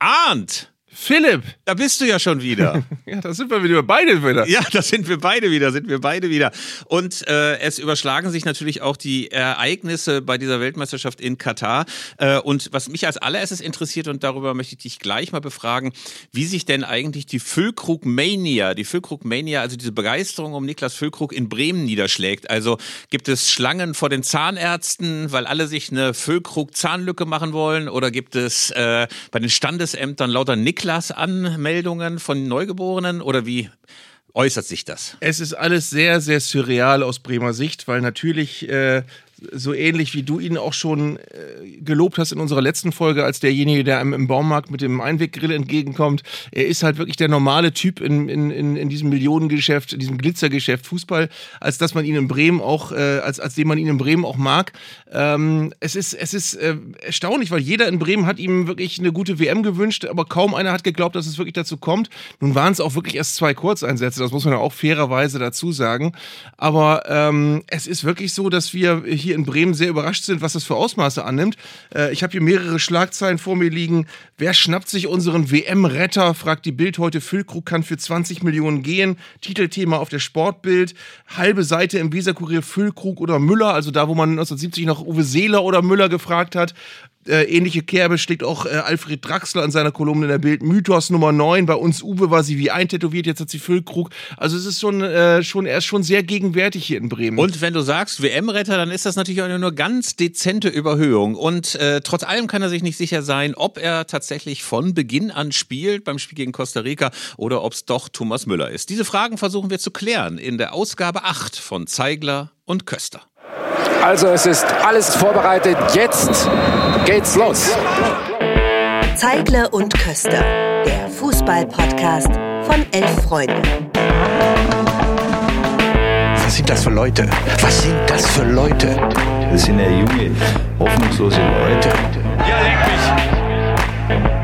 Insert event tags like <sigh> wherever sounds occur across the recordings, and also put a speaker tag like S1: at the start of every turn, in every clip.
S1: Arndt!
S2: Philipp!
S1: Da bist du ja schon wieder. <laughs>
S2: ja, da sind wir wieder beide wieder.
S1: Ja, da sind wir beide wieder, sind wir beide wieder. Und äh, es überschlagen sich natürlich auch die Ereignisse bei dieser Weltmeisterschaft in Katar. Äh, und was mich als allererstes interessiert, und darüber möchte ich dich gleich mal befragen, wie sich denn eigentlich die Füllkrug-Mania, die Füllkrug-Mania, also diese Begeisterung um Niklas Füllkrug in Bremen niederschlägt. Also gibt es Schlangen vor den Zahnärzten, weil alle sich eine Füllkrug-Zahnlücke machen wollen? Oder gibt es äh, bei den Standesämtern lauter Niklas Niklas-Anmeldungen von Neugeborenen oder wie äußert sich das?
S2: Es ist alles sehr, sehr surreal aus Bremer Sicht, weil natürlich äh, so ähnlich wie du ihn auch schon äh, gelobt hast in unserer letzten Folge, als derjenige, der einem im Baumarkt mit dem Einweggrill entgegenkommt. Er ist halt wirklich der normale Typ in, in, in, in diesem Millionengeschäft, in diesem Glitzergeschäft Fußball, als dass man ihn in Bremen auch, äh, als, als den man ihn in Bremen auch mag. Ähm, es ist, es ist äh, erstaunlich, weil jeder in Bremen hat ihm wirklich eine gute WM gewünscht, aber kaum einer hat geglaubt, dass es wirklich dazu kommt. Nun waren es auch wirklich erst zwei Kurzeinsätze, das muss man ja auch fairerweise dazu sagen. Aber ähm, es ist wirklich so, dass wir hier hier in Bremen sehr überrascht sind, was das für Ausmaße annimmt. Äh, ich habe hier mehrere Schlagzeilen vor mir liegen. Wer schnappt sich unseren WM-Retter? fragt die Bild heute. Füllkrug kann für 20 Millionen gehen. Titelthema auf der Sportbild. Halbe Seite im Weserkurier Füllkrug oder Müller, also da, wo man 1970 noch Uwe Seeler oder Müller gefragt hat. Äh, ähnliche Kerbe schlägt auch äh, Alfred Draxler an seiner Kolumne in der Bild. Mythos Nummer 9. Bei uns Uwe war sie wie eintätowiert, jetzt hat sie Füllkrug. Also es ist schon, äh, schon, er ist schon sehr gegenwärtig hier in Bremen.
S1: Und wenn du sagst WM-Retter, dann ist das natürlich auch nur ganz dezente Überhöhung. Und äh, trotz allem kann er sich nicht sicher sein, ob er tatsächlich von Beginn an spielt beim Spiel gegen Costa Rica oder ob es doch Thomas Müller ist. Diese Fragen versuchen wir zu klären in der Ausgabe 8 von Zeigler und Köster.
S3: Also es ist alles vorbereitet. Jetzt geht's los.
S4: Zeigler und Köster, der Fußball-Podcast von elf Freunden.
S5: Was sind das für Leute? Was sind das für Leute?
S6: Das sind ja junge, hoffnungslose Leute.
S7: Ja, leck mich!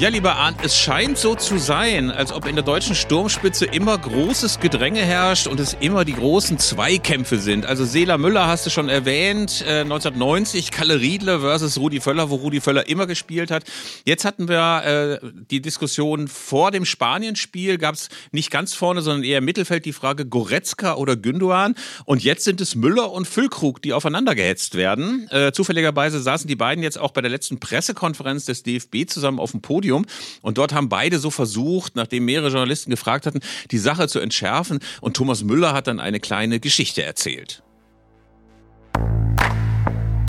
S1: Ja, lieber Arndt, es scheint so zu sein, als ob in der deutschen Sturmspitze immer großes Gedränge herrscht und es immer die großen Zweikämpfe sind. Also Sela Müller hast du schon erwähnt, äh, 1990 Kalle Riedle versus Rudi Völler, wo Rudi Völler immer gespielt hat. Jetzt hatten wir äh, die Diskussion vor dem Spanienspiel, gab es nicht ganz vorne, sondern eher im Mittelfeld die Frage Goretzka oder Gündogan. Und jetzt sind es Müller und Füllkrug, die aufeinander gehetzt werden. Äh, zufälligerweise saßen die beiden jetzt auch bei der letzten Pressekonferenz des DFB zusammen auf dem Podium. Podium. Und dort haben beide so versucht, nachdem mehrere Journalisten gefragt hatten, die Sache zu entschärfen. Und Thomas Müller hat dann eine kleine Geschichte erzählt.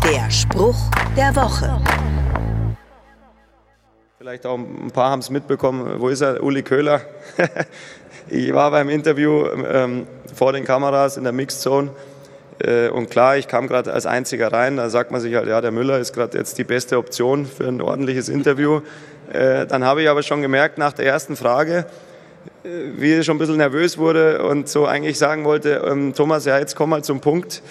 S4: Der Spruch der Woche.
S8: Vielleicht auch ein paar haben es mitbekommen. Wo ist er? Uli Köhler. <laughs> ich war beim Interview ähm, vor den Kameras in der Mixzone. Äh, und klar, ich kam gerade als Einziger rein. Da sagt man sich halt, ja, der Müller ist gerade jetzt die beste Option für ein ordentliches Interview. Äh, dann habe ich aber schon gemerkt nach der ersten Frage, äh, wie ich schon ein bisschen nervös wurde und so eigentlich sagen wollte, ähm, Thomas, ja, jetzt komm mal zum Punkt,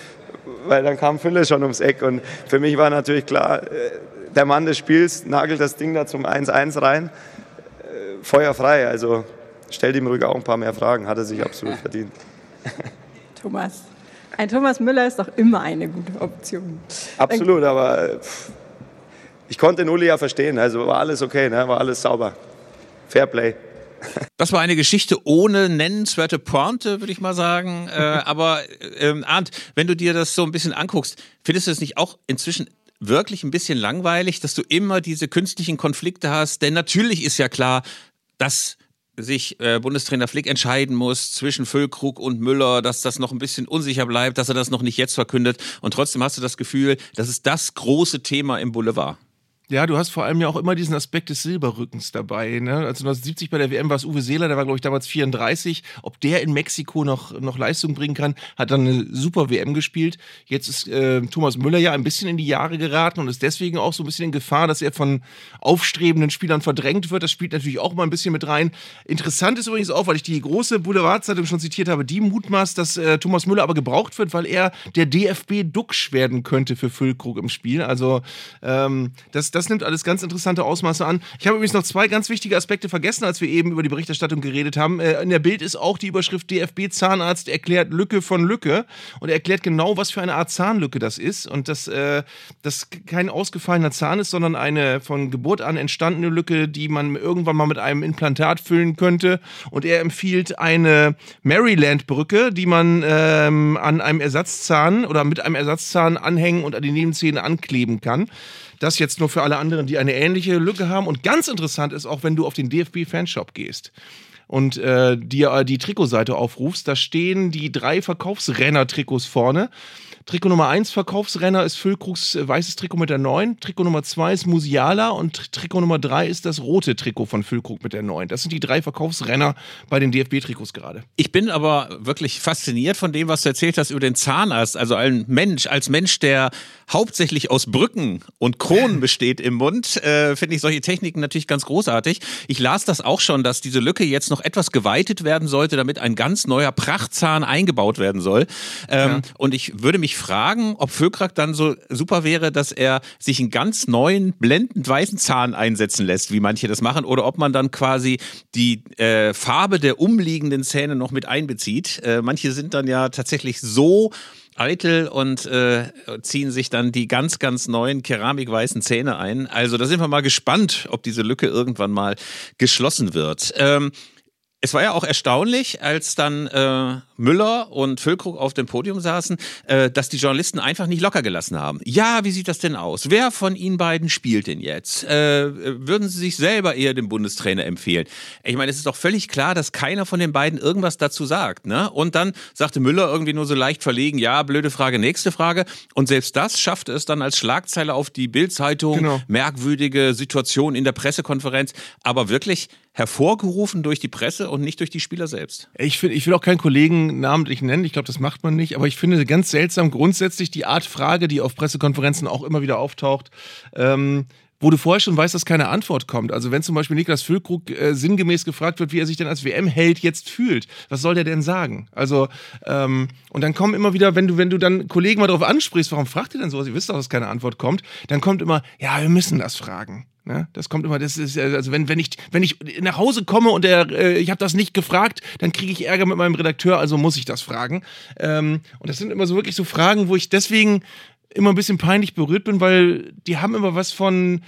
S8: weil dann kam Fülle schon ums Eck und für mich war natürlich klar, äh, der Mann des Spiels nagelt das Ding da zum 1-1 rein, feuerfrei, also stellt ihm ruhig auch ein paar mehr Fragen, hat er sich absolut verdient.
S9: Thomas, ein Thomas Müller ist doch immer eine gute Option.
S8: Absolut, aber ich konnte den Uli ja verstehen, also war alles okay, ne? war alles sauber. Fair Play. <laughs>
S1: Das war eine Geschichte ohne nennenswerte Pointe, würde ich mal sagen. Äh, <laughs> aber ähm, Arndt, wenn du dir das so ein bisschen anguckst, findest du es nicht auch inzwischen wirklich ein bisschen langweilig, dass du immer diese künstlichen Konflikte hast? Denn natürlich ist ja klar, dass sich äh, Bundestrainer Flick entscheiden muss zwischen Füllkrug und Müller, dass das noch ein bisschen unsicher bleibt, dass er das noch nicht jetzt verkündet. Und trotzdem hast du das Gefühl, das ist das große Thema im Boulevard.
S2: Ja, du hast vor allem ja auch immer diesen Aspekt des Silberrückens dabei. Ne? Also 1970 bei der WM war es Uwe Seeler, der war, glaube ich, damals 34. Ob der in Mexiko noch, noch Leistung bringen kann, hat dann eine super WM gespielt. Jetzt ist äh, Thomas Müller ja ein bisschen in die Jahre geraten und ist deswegen auch so ein bisschen in Gefahr, dass er von aufstrebenden Spielern verdrängt wird. Das spielt natürlich auch mal ein bisschen mit rein. Interessant ist übrigens auch, weil ich die große Boulevardzeitung schon zitiert habe, die mutmaßt, dass äh, Thomas Müller aber gebraucht wird, weil er der DFB-Duxch werden könnte für Füllkrug im Spiel. Also ähm, das, das das nimmt alles ganz interessante Ausmaße an. Ich habe übrigens noch zwei ganz wichtige Aspekte vergessen, als wir eben über die Berichterstattung geredet haben. Äh, in der Bild ist auch die Überschrift DFB-Zahnarzt erklärt Lücke von Lücke und er erklärt genau, was für eine Art Zahnlücke das ist und dass äh, das kein ausgefallener Zahn ist, sondern eine von Geburt an entstandene Lücke, die man irgendwann mal mit einem Implantat füllen könnte. Und er empfiehlt eine Maryland-Brücke, die man ähm, an einem Ersatzzahn oder mit einem Ersatzzahn anhängen und an die Nebenzähne ankleben kann. Das jetzt nur für alle anderen, die eine ähnliche Lücke haben. Und ganz interessant ist auch, wenn du auf den DFB-Fanshop gehst und äh, dir äh, die Trikotseite aufrufst, da stehen die drei Verkaufsrenner-Trikots vorne. Trikot Nummer 1 Verkaufsrenner ist Füllkrugs äh, weißes Trikot mit der 9. Trikot Nummer 2 ist Musiala und Trikot Nummer 3 ist das rote Trikot von Füllkrug mit der 9. Das sind die drei Verkaufsrenner bei den DFB-Trikots gerade.
S1: Ich bin aber wirklich fasziniert von dem, was du erzählt hast über den Zahnarzt. Also ein Mensch, als Mensch, der hauptsächlich aus Brücken und Kronen <laughs> besteht im Mund, äh, finde ich solche Techniken natürlich ganz großartig. Ich las das auch schon, dass diese Lücke jetzt noch etwas geweitet werden sollte, damit ein ganz neuer Prachtzahn eingebaut werden soll. Ähm, ja. Und ich würde mich fragen, ob Füllkrug dann so super wäre, dass er sich einen ganz neuen, blendend weißen Zahn einsetzen lässt, wie manche das machen, oder ob man dann quasi die äh, Farbe der umliegenden Zähne noch mit einbezieht. Äh, manche sind dann ja tatsächlich so eitel und äh, ziehen sich dann die ganz, ganz neuen keramikweißen Zähne ein. Also da sind wir mal gespannt, ob diese Lücke irgendwann mal geschlossen wird. Ähm, es war ja auch erstaunlich, als dann äh, Müller und Füllkrug auf dem Podium saßen, äh, dass die Journalisten einfach nicht locker gelassen haben. Ja, wie sieht das denn aus? Wer von Ihnen beiden spielt denn jetzt? Äh, würden Sie sich selber eher dem Bundestrainer empfehlen? Ich meine, es ist doch völlig klar, dass keiner von den beiden irgendwas dazu sagt. Ne? Und dann sagte Müller irgendwie nur so leicht verlegen, ja, blöde Frage, nächste Frage. Und selbst das schaffte es dann als Schlagzeile auf die Bildzeitung, genau. merkwürdige Situation in der Pressekonferenz. Aber wirklich, hervorgerufen durch die Presse und nicht durch die Spieler selbst.
S2: Ich, find, ich will auch keinen Kollegen namentlich nennen, ich glaube, das macht man nicht, aber ich finde ganz seltsam grundsätzlich die Art Frage, die auf Pressekonferenzen auch immer wieder auftaucht. Ähm, wo du vorher schon weißt, dass keine Antwort kommt. Also wenn zum Beispiel Niklas Füllkrug äh, sinngemäß gefragt wird, wie er sich denn als WM-Held jetzt fühlt, was soll der denn sagen? Also ähm, und dann kommen immer wieder, wenn du wenn du dann Kollegen mal darauf ansprichst, warum fragt ihr denn sowas? Ihr wisst doch, dass keine Antwort kommt. Dann kommt immer, ja, wir müssen das fragen. Ne? Das kommt immer, das ist also wenn wenn ich wenn ich nach Hause komme und der äh, ich habe das nicht gefragt, dann kriege ich Ärger mit meinem Redakteur, also muss ich das fragen. Ähm, und das sind immer so wirklich so Fragen, wo ich deswegen immer ein bisschen peinlich berührt bin, weil die haben immer was von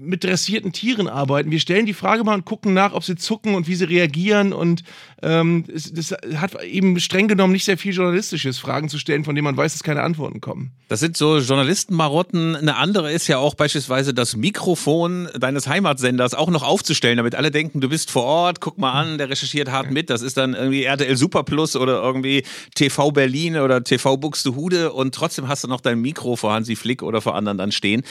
S2: mit dressierten Tieren arbeiten. Wir stellen die Frage mal und gucken nach, ob sie zucken und wie sie reagieren. Und ähm, es, das hat eben streng genommen nicht sehr viel Journalistisches, Fragen zu stellen, von denen man weiß, dass keine Antworten kommen.
S1: Das sind so Journalistenmarotten. Eine andere ist ja auch beispielsweise das Mikrofon deines Heimatsenders auch noch aufzustellen, damit alle denken, du bist vor Ort, guck mal an, der recherchiert hart mit. Das ist dann irgendwie RTL Super Plus oder irgendwie TV Berlin oder TV Buxtehude und trotzdem hast du noch dein Mikro vor Hansi Flick oder vor anderen dann stehen.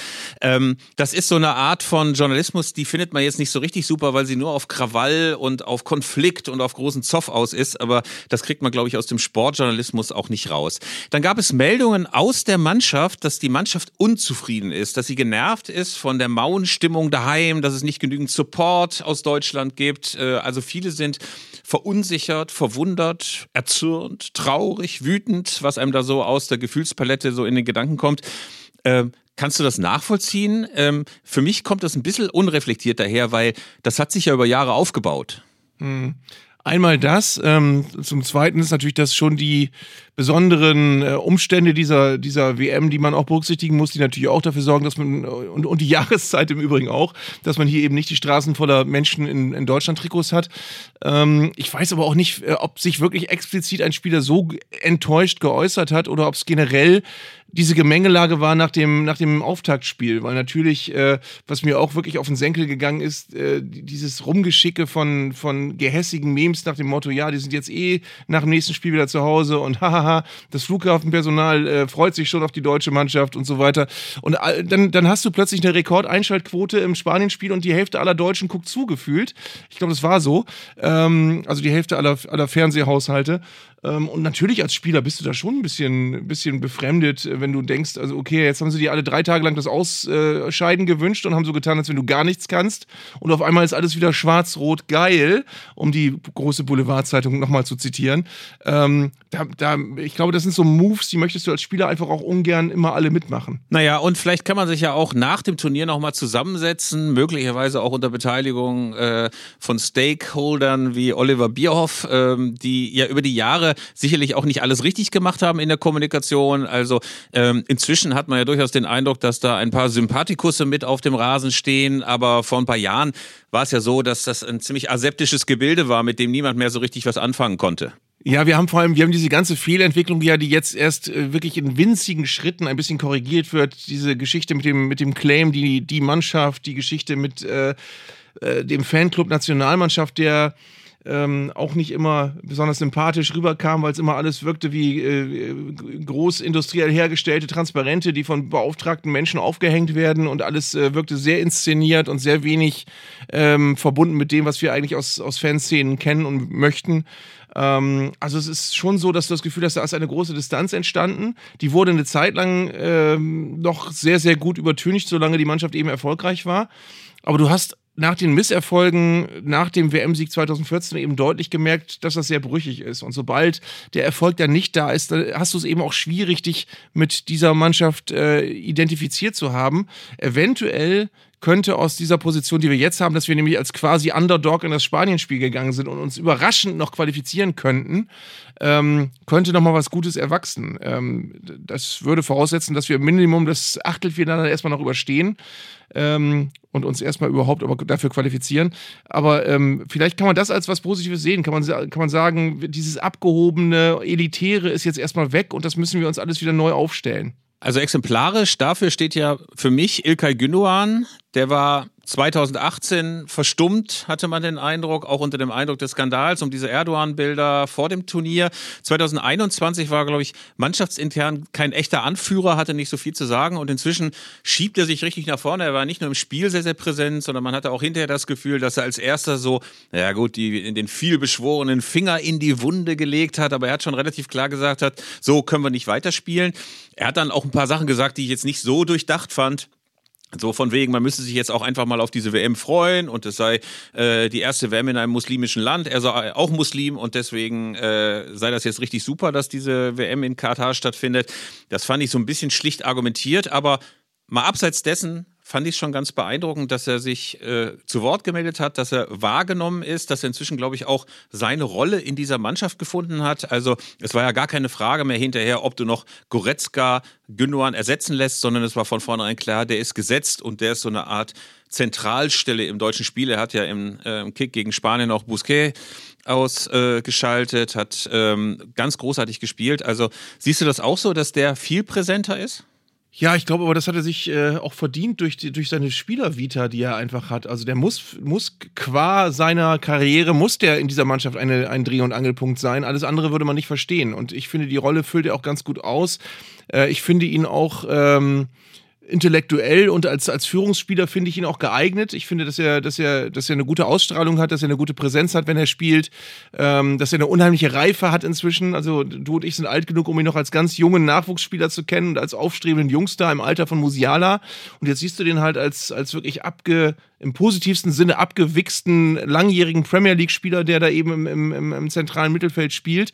S1: Ähm, das ist so eine Art von Journalismus, die findet man jetzt nicht so richtig super, weil sie nur auf Krawall und auf Konflikt und auf großen Zoff aus ist. Aber das kriegt man, glaube ich, aus dem Sportjournalismus auch nicht raus. Dann gab es Meldungen aus der Mannschaft, dass die Mannschaft unzufrieden ist, dass sie genervt ist von der mauen Stimmung daheim, dass es nicht genügend Support aus Deutschland gibt. Äh, also viele sind verunsichert, verwundert, erzürnt, traurig, wütend, was einem da so aus der Gefühlspalette so in den Gedanken kommt. Ähm, Kannst du das nachvollziehen? Ähm, für mich kommt das ein bisschen unreflektiert daher, weil das hat sich ja über Jahre aufgebaut.
S2: Mhm. Einmal das, ähm, zum Zweiten ist natürlich das schon die besonderen äh, Umstände dieser, dieser WM, die man auch berücksichtigen muss, die natürlich auch dafür sorgen, dass man, und, und die <laughs> Jahreszeit im Übrigen auch, dass man hier eben nicht die Straßen voller Menschen in, in Deutschland Trikots hat. Ähm, ich weiß aber auch nicht, äh, ob sich wirklich explizit ein Spieler so enttäuscht geäußert hat oder ob es generell diese Gemengelage war nach dem, nach dem Auftaktspiel, weil natürlich, äh, was mir auch wirklich auf den Senkel gegangen ist, äh, dieses Rumgeschicke von, von gehässigen Memes nach dem Motto, ja, die sind jetzt eh nach dem nächsten Spiel wieder zu Hause und <laughs> hahaha, das Flughafenpersonal äh, freut sich schon auf die deutsche Mannschaft und so weiter. Und dann, dann hast du plötzlich eine Rekordeinschaltquote im Spanienspiel und die Hälfte aller Deutschen guckt zugefühlt. Ich glaube, das war so. Ähm, also die Hälfte aller, aller Fernsehhaushalte. Ähm, und natürlich als Spieler bist du da schon ein bisschen, bisschen befremdet, äh, wenn du denkst, also okay, jetzt haben sie dir alle drei Tage lang das Ausscheiden gewünscht und haben so getan, als wenn du gar nichts kannst. Und auf einmal ist alles wieder schwarz-rot geil, um die große Boulevardzeitung nochmal zu zitieren. Ähm, da, da, ich glaube, das sind so Moves, die möchtest du als Spieler einfach auch ungern immer alle mitmachen.
S1: Naja, und vielleicht kann man sich ja auch nach dem Turnier nochmal zusammensetzen, möglicherweise auch unter Beteiligung äh, von Stakeholdern wie Oliver Bierhoff, ähm, die ja über die Jahre sicherlich auch nicht alles richtig gemacht haben in der Kommunikation. Also ähm, inzwischen hat man ja durchaus den Eindruck, dass da ein paar Sympathikusse mit auf dem Rasen stehen, aber vor ein paar Jahren war es ja so, dass das ein ziemlich aseptisches Gebilde war, mit dem niemand mehr so richtig was anfangen konnte.
S2: Ja, wir haben vor allem, wir haben diese ganze Fehlentwicklung, ja, die jetzt erst äh, wirklich in winzigen Schritten ein bisschen korrigiert wird. Diese Geschichte mit dem, mit dem Claim, die, die Mannschaft, die Geschichte mit äh, äh, dem Fanclub Nationalmannschaft, der ähm, auch nicht immer besonders sympathisch rüberkam, weil es immer alles wirkte wie äh, großindustriell hergestellte Transparente, die von beauftragten Menschen aufgehängt werden und alles äh, wirkte sehr inszeniert und sehr wenig ähm, verbunden mit dem, was wir eigentlich aus, aus Fanszenen kennen und möchten. Ähm, also es ist schon so, dass du das Gefühl hast, da ist eine große Distanz entstanden. Die wurde eine Zeit lang ähm, noch sehr, sehr gut übertüncht, solange die Mannschaft eben erfolgreich war. Aber du hast nach den Misserfolgen nach dem WM-Sieg 2014 eben deutlich gemerkt, dass das sehr brüchig ist. Und sobald der Erfolg dann nicht da ist, dann hast du es eben auch schwierig, dich mit dieser Mannschaft äh, identifiziert zu haben. Eventuell könnte aus dieser Position, die wir jetzt haben, dass wir nämlich als quasi Underdog in das Spanien-Spiel gegangen sind und uns überraschend noch qualifizieren könnten, ähm, könnte noch mal was Gutes erwachsen. Ähm, das würde voraussetzen, dass wir Minimum das Achtelfinale erstmal noch überstehen ähm, und uns erstmal überhaupt dafür qualifizieren. Aber ähm, vielleicht kann man das als was Positives sehen. Kann man, kann man sagen, dieses abgehobene, elitäre ist jetzt erstmal weg und das müssen wir uns alles wieder neu aufstellen.
S1: Also exemplarisch dafür steht ja für mich Ilkay Gündoğan. Der war 2018 verstummt, hatte man den Eindruck, auch unter dem Eindruck des Skandals um diese Erdogan-Bilder vor dem Turnier. 2021 war, glaube ich, mannschaftsintern kein echter Anführer, hatte nicht so viel zu sagen und inzwischen schiebt er sich richtig nach vorne. Er war nicht nur im Spiel sehr, sehr präsent, sondern man hatte auch hinterher das Gefühl, dass er als erster so, ja gut, die den vielbeschworenen Finger in die Wunde gelegt hat, aber er hat schon relativ klar gesagt hat, so können wir nicht weiterspielen. Er hat dann auch ein paar Sachen gesagt, die ich jetzt nicht so durchdacht fand. So von wegen, man müsste sich jetzt auch einfach mal auf diese WM freuen und es sei äh, die erste WM in einem muslimischen Land. Er sei auch Muslim und deswegen äh, sei das jetzt richtig super, dass diese WM in Katar stattfindet. Das fand ich so ein bisschen schlicht argumentiert, aber mal abseits dessen fand ich schon ganz beeindruckend, dass er sich äh, zu Wort gemeldet hat, dass er wahrgenommen ist, dass er inzwischen, glaube ich, auch seine Rolle in dieser Mannschaft gefunden hat. Also es war ja gar keine Frage mehr hinterher, ob du noch Goretzka, Gündogan ersetzen lässt, sondern es war von vornherein klar, der ist gesetzt und der ist so eine Art Zentralstelle im deutschen Spiel. Er hat ja im, äh, im Kick gegen Spanien auch Busquet ausgeschaltet, äh, hat ähm, ganz großartig gespielt. Also siehst du das auch so, dass der viel präsenter ist?
S2: Ja, ich glaube aber, das hat er sich äh, auch verdient durch, die, durch seine Spielervita, die er einfach hat. Also der muss, muss qua seiner Karriere, muss der in dieser Mannschaft eine, ein Dreh- und Angelpunkt sein. Alles andere würde man nicht verstehen. Und ich finde, die Rolle füllt er auch ganz gut aus. Äh, ich finde ihn auch... Ähm, intellektuell und als, als Führungsspieler finde ich ihn auch geeignet. Ich finde, dass er, dass, er, dass er eine gute Ausstrahlung hat, dass er eine gute Präsenz hat, wenn er spielt, ähm, dass er eine unheimliche Reife hat inzwischen. Also du und ich sind alt genug, um ihn noch als ganz jungen Nachwuchsspieler zu kennen und als aufstrebenden Jungstar im Alter von Musiala. Und jetzt siehst du den halt als, als wirklich abge, im positivsten Sinne abgewichsten, langjährigen Premier League-Spieler, der da eben im, im, im, im zentralen Mittelfeld spielt.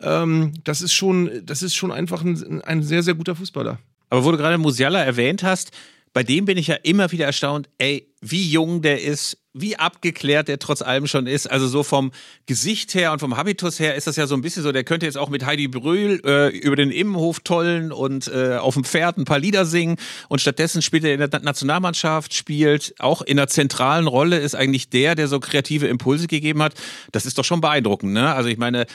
S2: Ähm, das ist schon, das ist schon einfach ein, ein sehr, sehr guter Fußballer.
S1: Aber wo du gerade Musiala erwähnt hast, bei dem bin ich ja immer wieder erstaunt, ey, wie jung der ist, wie abgeklärt der trotz allem schon ist. Also so vom Gesicht her und vom Habitus her ist das ja so ein bisschen so, der könnte jetzt auch mit Heidi Brühl äh, über den Immenhof tollen und äh, auf dem Pferd ein paar Lieder singen. Und stattdessen spielt er in der Nationalmannschaft, spielt auch in einer zentralen Rolle, ist eigentlich der, der so kreative Impulse gegeben hat. Das ist doch schon beeindruckend, ne? Also ich meine,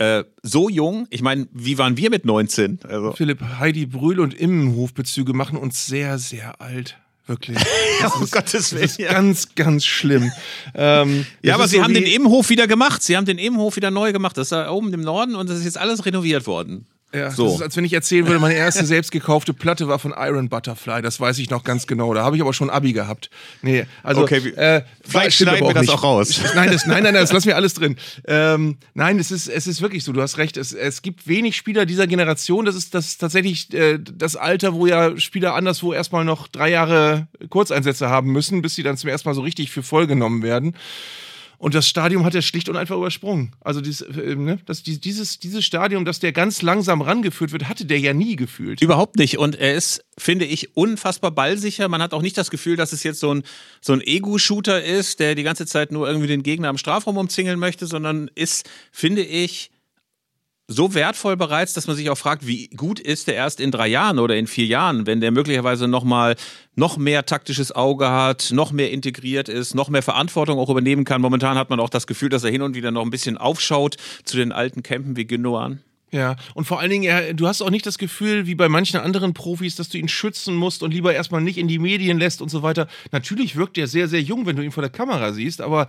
S1: äh, so jung, ich meine, wie waren wir mit 19?
S2: Also. Philipp, Heidi Brühl und Immenhofbezüge machen uns sehr, sehr alt. Wirklich. <laughs>
S1: Das um ist, Gottes Willen.
S2: Das ist ja. ganz, ganz schlimm.
S1: Ähm, ja, aber sie so haben den Immenhof wieder gemacht. Sie haben den Immenhof wieder neu gemacht. Das ist da oben im Norden und das ist jetzt alles renoviert worden.
S2: Ja,
S1: So.
S2: Das ist, als wenn ich erzählen würde, meine erste selbst gekaufte Platte war von Iron Butterfly. Das weiß ich noch ganz genau. Da habe ich aber schon Abi gehabt. Nee, also.
S1: Okay,
S2: äh,
S1: vielleicht schneiden wir
S2: auch
S1: das auch raus. <laughs>
S2: Nein, das, nein, nein, nein, das lassen wir alles drin. Ähm, nein, es ist, es ist wirklich so. Du hast recht. Es, es gibt wenig Spieler dieser Generation. Das ist, das ist tatsächlich äh, das Alter, wo ja Spieler anderswo erstmal noch drei Jahre Kurzeinsätze haben müssen, bis sie dann zum ersten Mal so richtig für voll genommen werden. Und das Stadium hat er schlicht und einfach übersprungen. Also dieses, äh, ne, das, die- dieses, dieses Stadium, dass der ganz langsam rangeführt wird, hatte der ja nie gefühlt.
S1: Überhaupt nicht. Und er ist, finde ich, unfassbar ballsicher. Man hat auch nicht das Gefühl, dass es jetzt so ein, so ein Ego-Shooter ist, der die ganze Zeit nur irgendwie den Gegner am Strafraum umzingeln möchte, sondern ist, finde ich, so wertvoll bereits, dass man sich auch fragt, wie gut ist der erst in drei Jahren oder in vier Jahren, wenn der möglicherweise nochmal noch mehr taktisches Auge hat, noch mehr integriert ist, noch mehr Verantwortung auch übernehmen kann. Momentan hat man auch das Gefühl, dass er hin und wieder noch ein bisschen aufschaut zu den alten Campen wie Gündogan.
S2: Ja, und vor allen Dingen, du hast auch nicht das Gefühl, wie bei manchen anderen Profis, dass du ihn schützen musst und lieber erstmal nicht in die Medien lässt und so weiter. Natürlich wirkt er sehr, sehr jung, wenn du ihn vor der Kamera siehst, aber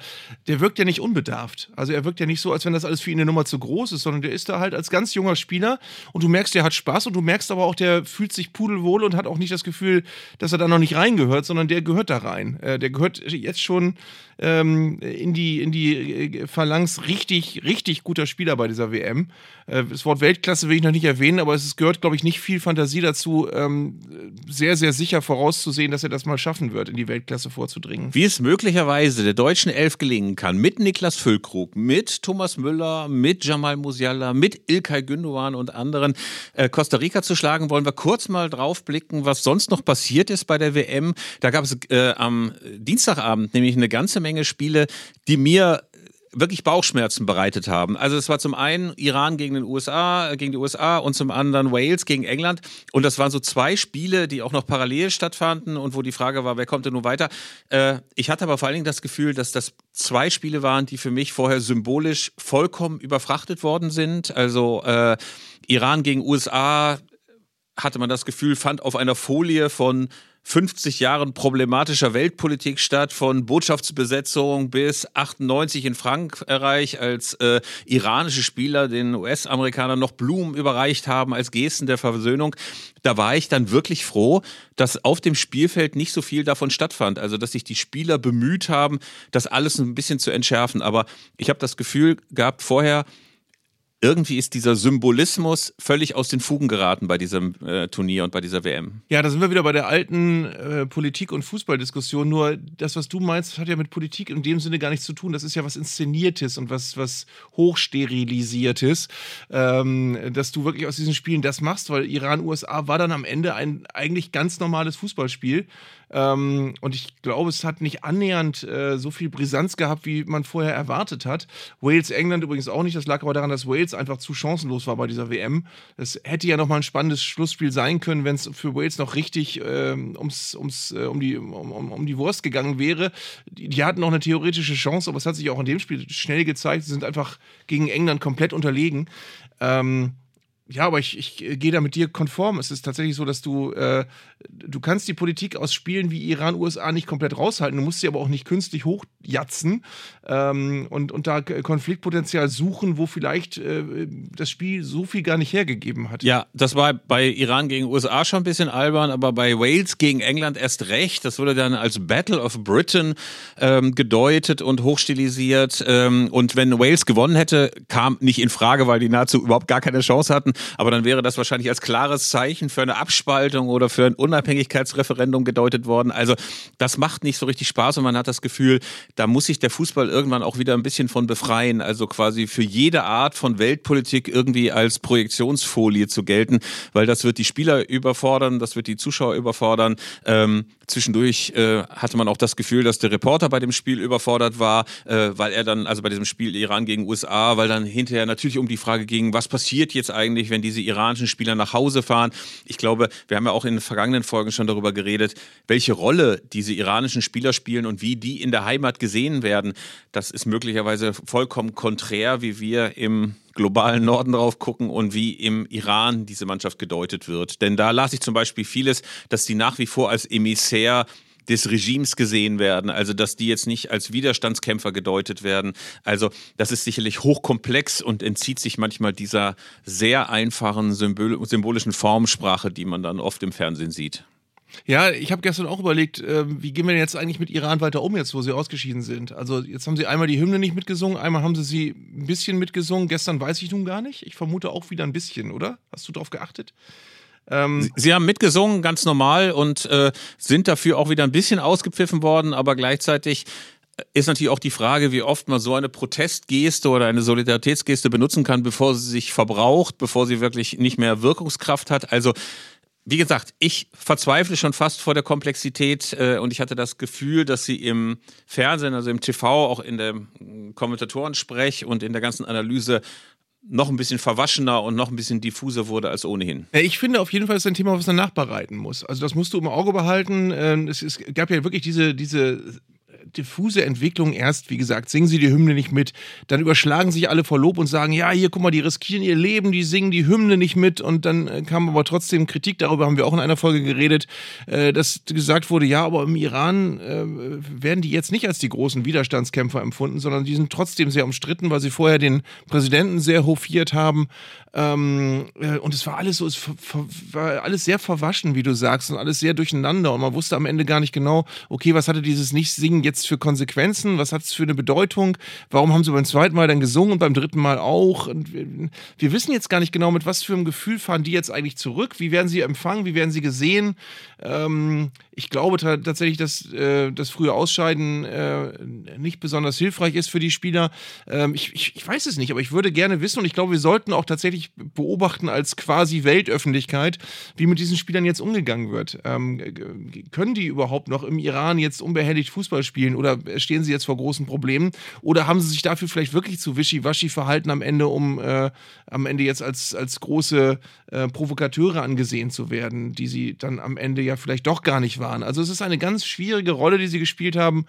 S2: der wirkt ja nicht unbedarft. Also er wirkt ja nicht so, als wenn das alles für ihn eine Nummer zu groß ist, sondern der ist da halt als ganz junger Spieler und du merkst, der hat Spaß und du merkst aber auch, der fühlt sich pudelwohl und hat auch nicht das Gefühl, dass er da noch nicht reingehört, sondern der gehört da rein. Äh, der gehört jetzt schon ähm, in die, in die äh, Phalanx richtig, richtig guter Spieler bei dieser WM. Äh, das Wort Weltklasse will ich noch nicht erwähnen, aber es gehört, glaube ich, nicht viel Fantasie dazu, ähm, sehr, sehr sicher vorauszusehen, dass er das mal schaffen wird, in die Weltklasse vorzudringen.
S1: Wie es möglicherweise der deutschen Elf gelingen kann, mit Niklas Füllkrug, mit Thomas Müller, mit Jamal Musiala, mit Ilkay Gündogan und anderen äh, Costa Rica zu schlagen, wollen wir kurz mal drauf blicken, was sonst noch passiert ist bei der WM. Da gab es äh, am Dienstagabend nämlich eine ganze Menge Spiele, die mir wirklich Bauchschmerzen bereitet haben. Also es war zum einen Iran gegen den USA, äh, gegen die USA und zum anderen Wales gegen England. Und das waren so zwei Spiele, die auch noch parallel stattfanden und wo die Frage war, wer kommt denn nun weiter? Äh, ich hatte aber vor allen Dingen das Gefühl, dass das zwei Spiele waren, die für mich vorher symbolisch vollkommen überfrachtet worden sind. Also äh, Iran gegen USA hatte man das Gefühl, fand auf einer Folie von 50 Jahren problematischer Weltpolitik statt, von Botschaftsbesetzung bis 98 in Frankreich, als äh, iranische Spieler den US-Amerikanern noch Blumen überreicht haben als Gesten der Versöhnung. Da war ich dann wirklich froh, dass auf dem Spielfeld nicht so viel davon stattfand. Also, dass sich die Spieler bemüht haben, das alles ein bisschen zu entschärfen. Aber ich habe das Gefühl gehabt vorher, irgendwie ist dieser Symbolismus völlig aus den Fugen geraten bei diesem äh, Turnier und bei dieser WM.
S2: Ja, da sind wir wieder bei der alten äh, Politik- und Fußballdiskussion. Nur das, was du meinst, hat ja mit Politik in dem Sinne gar nichts zu tun. Das ist ja was Inszeniertes und was, was Hochsterilisiertes, ähm, dass du wirklich aus diesen Spielen das machst, weil Iran-USA war dann am Ende ein eigentlich ganz normales Fußballspiel. Ähm, und ich glaube, es hat nicht annähernd äh, so viel Brisanz gehabt, wie man vorher erwartet hat. Wales, England übrigens auch nicht. Das lag aber daran, dass Wales einfach zu chancenlos war bei dieser WM. Es hätte ja nochmal ein spannendes Schlussspiel sein können, wenn es für Wales noch richtig ähm, ums, ums, äh, um, die, um, um, um die Wurst gegangen wäre. Die, die hatten noch eine theoretische Chance, aber es hat sich auch in dem Spiel schnell gezeigt. Sie sind einfach gegen England komplett unterlegen. Ähm, ja, aber ich, ich gehe da mit dir konform. Es ist tatsächlich so, dass du, äh, du kannst die Politik aus Spielen wie Iran, USA nicht komplett raushalten. Du musst sie aber auch nicht künstlich hochjatzen ähm, und, und da Konfliktpotenzial suchen, wo vielleicht äh, das Spiel so viel gar nicht hergegeben hat.
S1: Ja, das war bei Iran gegen USA schon ein bisschen albern, aber bei Wales gegen England erst recht. Das wurde dann als Battle of Britain ähm, gedeutet und hochstilisiert. Ähm, und wenn Wales gewonnen hätte, kam nicht in Frage, weil die nahezu überhaupt gar keine Chance hatten. Aber dann wäre das wahrscheinlich als klares Zeichen für eine Abspaltung oder für ein Unabhängigkeitsreferendum gedeutet worden. Also das macht nicht so richtig Spaß und man hat das Gefühl, da muss sich der Fußball irgendwann auch wieder ein bisschen von befreien. Also quasi für jede Art von Weltpolitik irgendwie als Projektionsfolie zu gelten, weil das wird die Spieler überfordern, das wird die Zuschauer überfordern. Ähm, zwischendurch äh, hatte man auch das Gefühl, dass der Reporter bei dem Spiel überfordert war, äh, weil er dann, also bei diesem Spiel Iran gegen USA, weil dann hinterher natürlich um die Frage ging, was passiert jetzt eigentlich, wenn diese iranischen Spieler nach Hause fahren. Ich glaube, wir haben ja auch in den vergangenen Folgen schon darüber geredet, welche Rolle diese iranischen Spieler spielen und wie die in der Heimat gesehen werden. Das ist möglicherweise vollkommen konträr, wie wir im globalen Norden drauf gucken und wie im Iran diese Mannschaft gedeutet wird. Denn da las ich zum Beispiel vieles, dass sie nach wie vor als Emissär des Regimes gesehen werden, also dass die jetzt nicht als Widerstandskämpfer gedeutet werden. Also das ist sicherlich hochkomplex und entzieht sich manchmal dieser sehr einfachen symbol symbolischen Formsprache, die man dann oft im Fernsehen sieht.
S2: Ja, ich habe gestern auch überlegt, äh, wie gehen wir denn jetzt eigentlich mit Iran weiter um, jetzt wo sie ausgeschieden sind. Also jetzt haben sie einmal die Hymne nicht mitgesungen, einmal haben sie sie ein bisschen mitgesungen. Gestern weiß ich nun gar nicht. Ich vermute auch wieder ein bisschen, oder? Hast du darauf geachtet?
S1: Ähm, sie, sie haben mitgesungen, ganz normal, und äh, sind dafür auch wieder ein bisschen ausgepfiffen worden, aber gleichzeitig ist natürlich auch die Frage, wie oft man so eine Protestgeste oder eine Solidaritätsgeste benutzen kann, bevor sie sich verbraucht, bevor sie wirklich nicht mehr Wirkungskraft hat. Also wie gesagt, ich verzweifle schon fast vor der Komplexität äh, und ich hatte das Gefühl, dass sie im Fernsehen, also im TV, auch in dem Kommentatorensprech und in der ganzen Analyse noch ein bisschen verwaschener und noch ein bisschen diffuser wurde als ohnehin.
S2: Ich finde auf jeden Fall, ist ein Thema, was man nachbereiten muss. Also das musst du im Auge behalten. Ähm, es, gab ja wirklich diese, diese diffuse Entwicklung. Erst, wie gesagt, singen sie die Hymne nicht mit, dann überschlagen sich alle vor Lob und sagen, ja, hier, guck mal, die riskieren ihr Leben, die singen die Hymne nicht mit. Und dann äh, kam aber trotzdem Kritik, darüber haben wir auch in einer Folge geredet, äh, dass gesagt wurde, ja, aber im Iran äh, werden die jetzt nicht als die großen Widerstandskämpfer empfunden, sondern die sind trotzdem sehr umstritten, weil sie vorher den Präsidenten sehr hofiert haben. Ähm, äh, und es war alles so, es war alles sehr verwaschen, wie du sagst, und alles sehr durcheinander. Und man wusste am Ende gar nicht genau, okay, was hatte dieses Nicht-Singen jetzt für Konsequenzen? Was hat es für eine Bedeutung? Warum haben sie beim zweiten Mal dann gesungen und beim dritten Mal auch? Und wir, wir wissen jetzt gar nicht genau, mit was für einem Gefühl fahren die jetzt eigentlich zurück? Wie werden sie empfangen? Wie werden sie gesehen? Ähm, ich glaube tatsächlich, dass äh, das frühe Ausscheiden äh, nicht besonders hilfreich ist für die Spieler. Ähm, ich, ich, ich weiß es nicht, aber ich würde gerne wissen und ich glaube, wir sollten auch tatsächlich beobachten als quasi Weltöffentlichkeit, wie mit diesen Spielern jetzt umgegangen wird. Ähm, können die überhaupt noch im Iran jetzt unbehelligt Fußball spielen oder stehen sie jetzt vor großen Problemen? Oder haben sie sich dafür vielleicht wirklich zu wischiwaschi verhalten am Ende, um äh, am Ende jetzt als, als große äh, Provokateure angesehen zu werden, die sie dann am Ende ja vielleicht doch gar nicht waren? Also es ist eine ganz schwierige Rolle, die sie gespielt haben.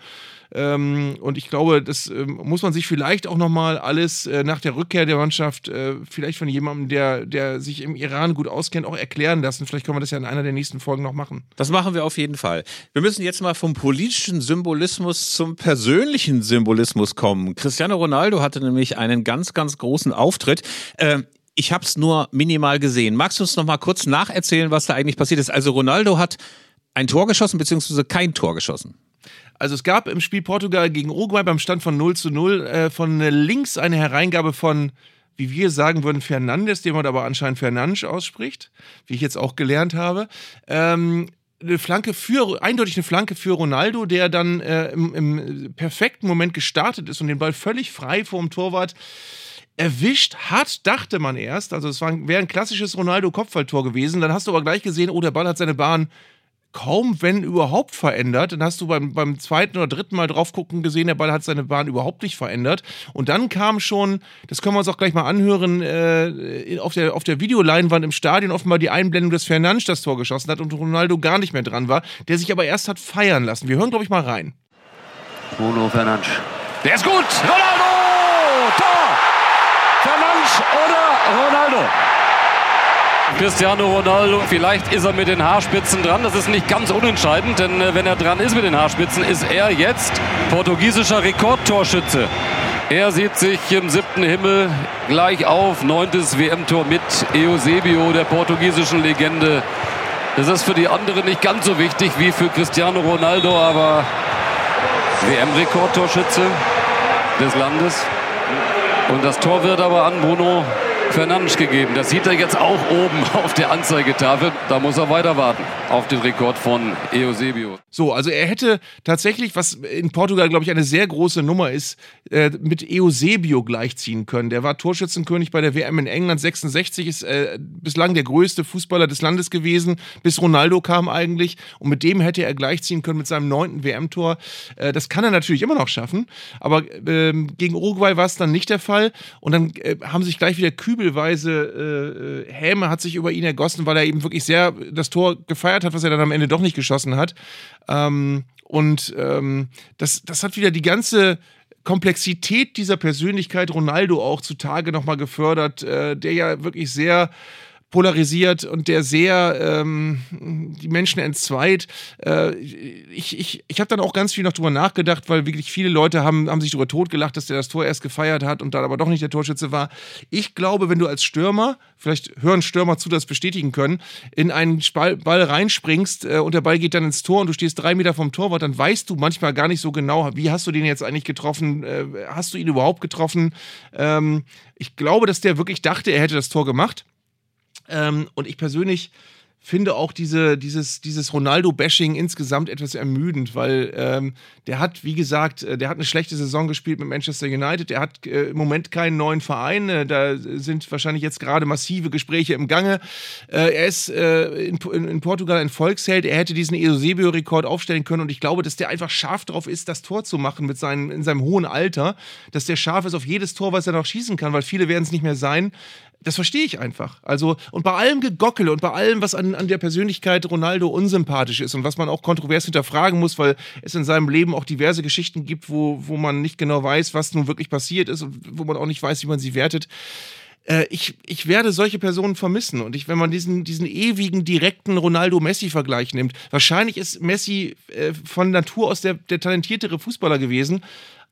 S2: Ähm, und ich glaube, das äh, muss man sich vielleicht auch nochmal alles äh, nach der Rückkehr der Mannschaft äh, vielleicht von jemandem, der, der sich im Iran gut auskennt, auch erklären lassen. Vielleicht können wir das ja in einer der nächsten Folgen noch machen.
S1: Das machen wir auf jeden Fall. Wir müssen jetzt mal vom politischen Symbolismus zum persönlichen Symbolismus kommen. Cristiano Ronaldo hatte nämlich einen ganz, ganz großen Auftritt. Äh, ich habe es nur minimal gesehen. Magst du uns noch mal kurz nacherzählen, was da eigentlich passiert ist? Also Ronaldo hat ein Tor geschossen, beziehungsweise kein Tor geschossen.
S2: Also es gab im Spiel Portugal gegen Uruguay beim Stand von 0 zu 0 äh, von links eine Hereingabe von, wie wir sagen würden, Fernandes, den man aber anscheinend Fernandes ausspricht, wie ich jetzt auch gelernt habe. Ähm, eine Flanke für, eindeutig eine Flanke für Ronaldo, der dann äh, im, im, perfekten Moment gestartet ist und den Ball völlig frei vor dem Torwart erwischt hat, dachte man erst. Also es wäre ein klassisches Ronaldo-Kopfballtor gewesen. Dann hast du aber gleich gesehen, oh, der Ball hat seine Bahn kaum, wenn überhaupt, verändert. Dann hast du beim, beim zweiten oder dritten Mal drauf gucken gesehen, der Ball hat seine Bahn überhaupt nicht verändert. Und dann kam schon, das können wir uns auch gleich mal anhören, äh, auf, der, auf der Videoleinwand im Stadion offenbar die Einblendung, dass Fernandes das Tor geschossen hat und Ronaldo gar nicht mehr dran war, der sich aber erst hat feiern lassen. Wir hören, glaube ich, mal rein.
S7: Bruno Fernandes. Der ist gut! Ronaldo! Tor! Fernandes oder Ronaldo? Cristiano Ronaldo. Vielleicht ist er mit den Haarspitzen dran. Das ist nicht ganz unentscheidend, denn äh, wenn er dran ist mit den Haarspitzen, ist er jetzt portugiesischer Rekordtorschütze. Er sieht sich im siebten Himmel gleich auf. Neuntes WM-Tor mit Eusebio, der portugiesischen Legende. Das ist für die anderen nicht ganz so wichtig wie für Cristiano Ronaldo, aber WM-Rekordtorschütze des Landes. Und das Tor wird aber an Bruno Fernandes gegeben. Das sieht er jetzt auch oben <laughs> auf der Anzeigetafel. Da muss er weiter warten auf den Rekord von Eusebio.
S2: So, also er hätte tatsächlich, was in Portugal, glaube ich, eine sehr große Nummer ist, äh, mit Eusebio gleichziehen können. Der war Torschützenkönig bei der WM in England 66, ist äh, bislang der größte Fußballer des Landes gewesen, bis Ronaldo kam eigentlich. Und mit dem hätte er gleichziehen können mit seinem neunten WM-Tor. Äh, das kann er natürlich immer noch schaffen, aber ähm, gegen Uruguay war es dann nicht der Fall. Und dann äh, haben sich gleich wieder Kübel kübelweise äh, Häme hat sich über ihn ergossen, weil er eben wirklich sehr das Tor gefeiert hat, was er dann am Ende doch nicht geschossen hat. Ähm, und ähm, das, das hat wieder die ganze Komplexität dieser Persönlichkeit Ronaldo auch zutage nochmal gefördert, äh, der ja wirklich sehr polarisiert und der sehr ähm, die Menschen entzweit. Äh, ich ich, ich habe dann auch ganz viel noch drüber nachgedacht, weil wirklich viele Leute haben, haben sich darüber totgelacht, dass der das Tor erst gefeiert hat und dann aber doch nicht der Torschütze war. Ich glaube, wenn du als Stürmer, vielleicht hören Stürmer zu, das bestätigen können, in einen Ball, reinspringst äh, und der Ball geht dann ins Tor und du stehst drei Meter vom Torwart, dann weißt du manchmal gar nicht so genau, wie hast du den jetzt eigentlich getroffen, äh, hast du ihn überhaupt getroffen. Ähm, ich glaube, dass der wirklich dachte, er hätte das Tor gemacht. Ähm, und ich persönlich finde auch diese, dieses, dieses Ronaldo-Bashing insgesamt etwas ermüdend, weil ähm, der hat, wie gesagt, äh, der hat eine schlechte Saison gespielt mit Manchester United. Der hat äh, im Moment keinen neuen Verein. Äh, da sind wahrscheinlich jetzt gerade massive Gespräche im Gange. Äh, er ist äh, in, in, in, Portugal ein Volksheld. Er hätte diesen Eusebio-Rekord aufstellen können und ich glaube, dass der einfach scharf drauf ist, das Tor zu machen mit seinem, in seinem hohen Alter. Dass der scharf ist auf jedes Tor, was er noch schießen kann, weil viele werden es nicht mehr sein das verstehe ich einfach. Also, und bei allem Gegockel und bei allem, was an, an der Persönlichkeit Ronaldo unsympathisch ist und was man auch kontrovers hinterfragen muss, weil es in seinem Leben auch diverse Geschichten gibt, wo, wo man nicht genau weiß, was nun wirklich passiert ist und wo man auch nicht weiß, wie man sie wertet. Äh, ich, ich werde solche Personen vermissen. Und ich, wenn man diesen, diesen ewigen, direkten Ronaldo-Messi-Vergleich nimmt, wahrscheinlich ist Messi äh, von Natur aus der, der talentiertere Fußballer gewesen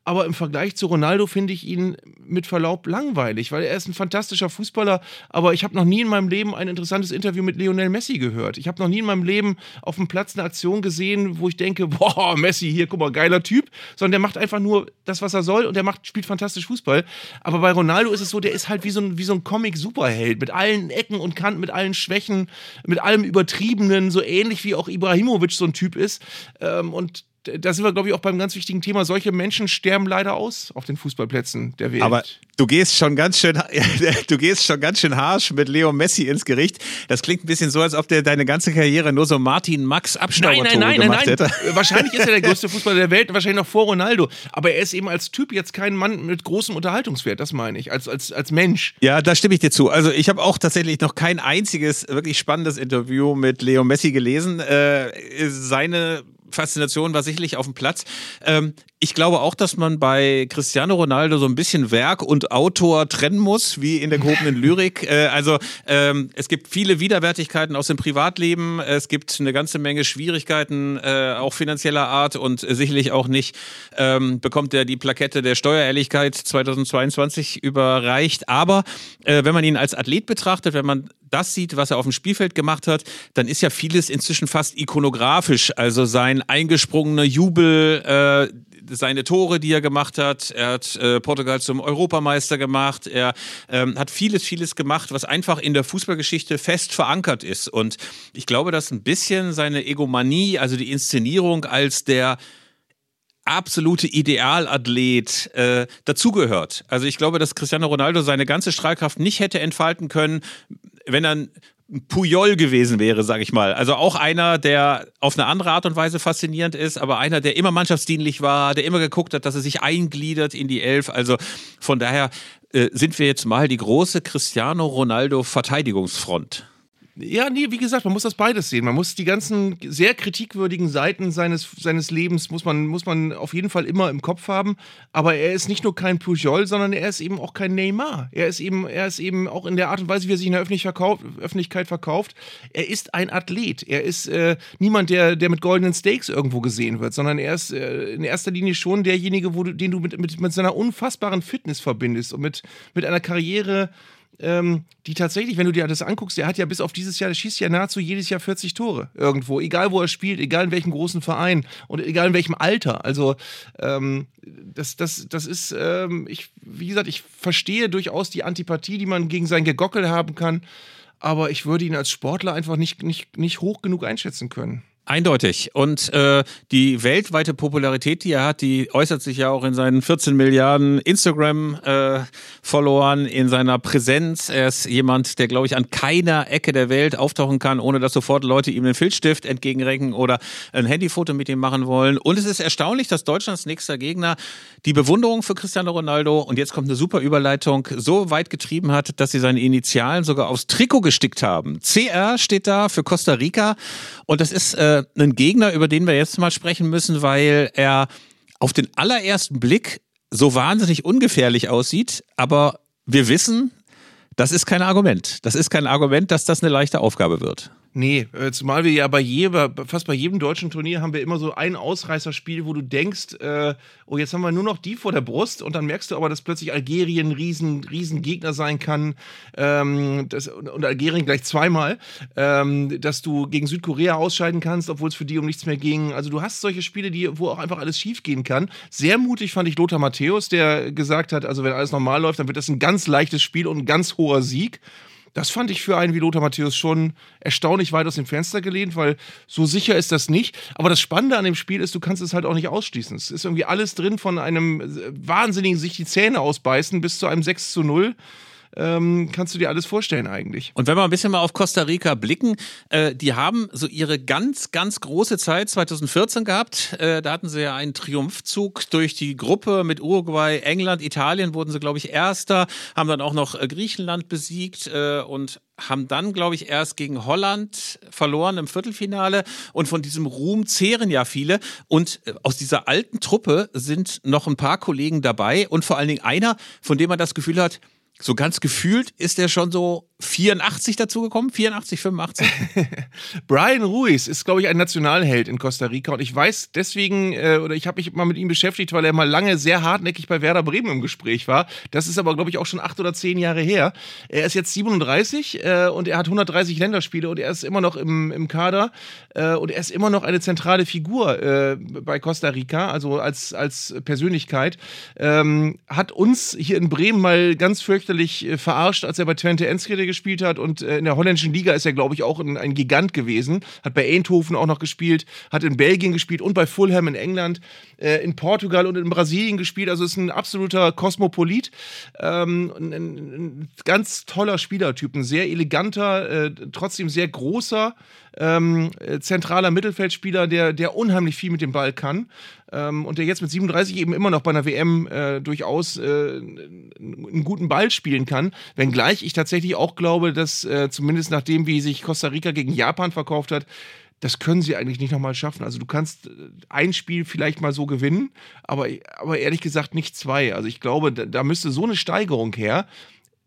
S2: aber im Vergleich zu Ronaldo finde ich ihn mit Verlaub langweilig, weil er ist ein fantastischer Fußballer, aber ich habe noch nie in meinem Leben ein interessantes Interview mit Lionel Messi gehört. Ich habe noch nie in meinem Leben auf dem Platz eine Aktion gesehen, wo ich denke, <laughs> boah, Messi, hier, guck mal, geiler Typ, sondern der macht einfach nur das, was er soll und der macht, spielt fantastisch Fußball. Aber bei Ronaldo ist es so, der ist halt wie so ein, wie so ein Comic-Superheld mit allen Ecken und Kanten, mit allen Schwächen, mit allem Übertriebenen, so ähnlich wie auch Ibrahimovic so ein Typ ist. Ähm, und da sind wir, glaube ich, auch beim ganz wichtigen Thema. Solche Menschen sterben leider aus auf den Fußballplätzen der Welt.
S1: Aber du gehst schon ganz schön, <laughs> du gehst schon ganz schön harsch mit Leo Messi ins Gericht. Das klingt ein bisschen so, als ob der deine ganze Karriere nur so Martin Max Abstauber
S2: nein, nein, nein,
S1: gemacht
S2: nein,
S1: hätte.
S2: Nein. Wahrscheinlich ist er der <laughs> größte Fußballer der Welt, wahrscheinlich noch vor Ronaldo. Aber er ist eben als Typ jetzt kein Mann mit großem Unterhaltungswert, das meine ich, als, als, als Mensch.
S1: Ja, da stimme ich dir zu. Also ich habe auch tatsächlich noch kein einziges wirklich spannendes Interview mit Leo Messi gelesen. Äh, seine Faszination war sicherlich auf dem Platz. Ähm, ich glaube auch, dass man bei Cristiano Ronaldo so ein bisschen Werk und Autor trennen muss, wie in der gehobenen <laughs> Lyrik. Äh, also ähm, es gibt viele Widerwärtigkeiten aus dem Privatleben. Es gibt eine ganze Menge Schwierigkeiten, äh, auch finanzieller Art und äh, sicherlich auch nicht ähm, bekommt er die Plakette der Steuerehrlichkeit 2022 überreicht. Aber äh, wenn man ihn als Athlet betrachtet, wenn man das sieht, was er auf dem Spielfeld gemacht hat, dann ist ja vieles inzwischen fast ikonografisch. Also sein eingesprungener Jubel, äh, seine Tore, die er gemacht hat. Er hat äh, Portugal zum Europameister gemacht. Er ähm, hat vieles, vieles gemacht, was einfach in der Fußballgeschichte fest verankert ist. Und ich glaube, dass ein bisschen seine Egomanie, also die Inszenierung als der absolute Idealathlet äh, dazugehört. Also ich glaube, dass Cristiano Ronaldo seine ganze Strahlkraft nicht hätte entfalten können, wenn er Puyol gewesen wäre, sag ich mal. Also auch einer, der auf eine andere Art und Weise faszinierend ist, aber einer, der immer mannschaftsdienlich war, der immer geguckt hat, dass er sich eingliedert in die Elf. Also von daher äh, sind wir jetzt mal die große Cristiano Ronaldo Verteidigungsfront.
S2: Ja, nee, wie gesagt, man muss das beides sehen. Man muss die ganzen sehr kritikwürdigen Seiten seines, seines Lebens, muss man, muss man auf jeden Fall immer im Kopf haben. Aber er ist nicht nur kein Pujol, sondern er ist eben auch kein Neymar. Er ist eben, er ist eben auch in der Art und Weise, wie er sich in der Öffentlichkeit verkauft. Er ist ein Athlet. Er ist äh, niemand, der, der mit goldenen Steaks irgendwo gesehen wird, sondern er ist äh, in erster Linie schon derjenige, wo du, den du mit, mit, mit seiner unfassbaren Fitness verbindest und mit, mit einer Karriere, ähm, die tatsächlich, wenn du dir das anguckst, der hat ja bis auf dieses Jahr, der schießt ja nahezu jedes Jahr 40 Tore irgendwo, egal wo er spielt, egal in welchem großen Verein und egal in welchem Alter. Also ähm, das, das, das ist, ähm, ich, wie gesagt, ich verstehe durchaus die Antipathie, die man gegen sein Gegockel haben kann, aber ich würde ihn als Sportler einfach nicht, nicht, nicht hoch genug einschätzen können.
S1: Eindeutig. Und äh, die weltweite Popularität, die er hat, die äußert sich ja auch in seinen 14 Milliarden Instagram-Followern, äh, in seiner Präsenz. Er ist jemand, der, glaube ich, an keiner Ecke der Welt auftauchen kann, ohne dass sofort Leute ihm einen Filzstift entgegenrecken oder ein Handyfoto mit ihm machen wollen. Und es ist erstaunlich, dass Deutschlands nächster Gegner die Bewunderung für Cristiano Ronaldo, und jetzt kommt eine super Überleitung, so weit getrieben hat, dass sie seine Initialen sogar aufs Trikot gestickt haben. CR steht da für Costa Rica. Und das ist äh, ein Gegner, über den wir jetzt mal sprechen müssen, weil er auf den allerersten Blick so wahnsinnig ungefährlich aussieht. Aber wir wissen, Das ist kein Argument. Das ist kein Argument, dass das eine leichte Aufgabe wird.
S2: Nee, äh, zumal wir ja bei jeder, fast bei jedem deutschen Turnier haben wir immer so ein Ausreißerspiel, wo du denkst, äh, oh, jetzt haben wir nur noch die vor der Brust und dann merkst du aber, dass plötzlich Algerien ein riesen, riesen Gegner sein kann ähm, das, und Algerien gleich zweimal, ähm, dass du gegen Südkorea ausscheiden kannst, obwohl es für die um nichts mehr ging. Also du hast solche Spiele, die, wo auch einfach alles schief gehen kann. Sehr mutig fand ich Lothar Matthäus, der gesagt hat, also wenn alles normal läuft, dann wird das ein ganz leichtes Spiel und ein ganz hoher Sieg. Das fand ich für einen wie Lothar Matthäus schon erstaunlich weit aus dem Fenster gelehnt, weil so sicher ist das nicht. Aber das Spannende an dem Spiel ist, du kannst es halt auch nicht ausschließen. Es ist irgendwie alles drin von einem wahnsinnigen sich die Zähne ausbeißen bis zu einem 6 zu 0 ähm, kannst du dir alles vorstellen eigentlich.
S1: Und wenn wir ein bisschen mal auf Costa Rica blicken, äh, die haben so ihre ganz, ganz große Zeit 2014 gehabt. Äh, da hatten sie ja einen Triumphzug durch die Gruppe mit Uruguay, England, Italien wurden sie, glaube ich, Erster, haben dann auch noch äh, Griechenland besiegt äh, und haben dann, glaube ich, erst gegen Holland verloren im Viertelfinale. Und von diesem Ruhm zehren ja viele. Und äh, aus dieser alten Truppe sind noch ein paar Kollegen dabei und vor allen Dingen einer, von dem man das Gefühl hat, so ganz gefühlt ist er schon so 84 dazugekommen, 84, 85. <laughs>
S2: Brian Ruiz ist, glaube ich, ein Nationalheld in Costa Rica und ich weiß deswegen, äh, oder ich habe mich mal mit ihm beschäftigt, weil er mal lange sehr hartnäckig bei Werder Bremen im Gespräch war. Das ist aber, glaube ich, auch schon acht oder zehn Jahre her. Er ist jetzt 37 äh, und er hat 130 Länderspiele und er ist immer noch im, im Kader äh, und er ist immer noch eine zentrale Figur äh, bei Costa Rica, also als, als Persönlichkeit. Ähm, hat uns hier in Bremen mal ganz fürchterlich äh, verarscht, als er bei Twente Enschede gespielt hat und äh, in der holländischen Liga ist er, glaube ich, auch ein, ein, Gigant gewesen. Hat bei Eindhoven auch noch gespielt, hat in Belgien gespielt und bei Fulham in England, äh, in Portugal und in Brasilien gespielt. Also ist ein absoluter Kosmopolit. Ähm, ein, ein, ganz toller Spielertyp, ein sehr eleganter, äh, trotzdem sehr großer, ähm, zentraler Mittelfeldspieler, der, der unheimlich viel mit dem Ball kann ähm, und der jetzt mit 37 eben immer noch bei einer WM äh, durchaus äh, einen guten Ball spielen kann. Wenngleich ich tatsächlich auch glaube, dass äh, zumindest nachdem, wie sich Costa Rica gegen Japan verkauft hat, das können sie eigentlich nicht nochmal schaffen. Also du kannst äh, ein Spiel vielleicht mal so gewinnen, aber, aber ehrlich gesagt nicht zwei. Also ich glaube, da, da müsste so eine Steigerung her,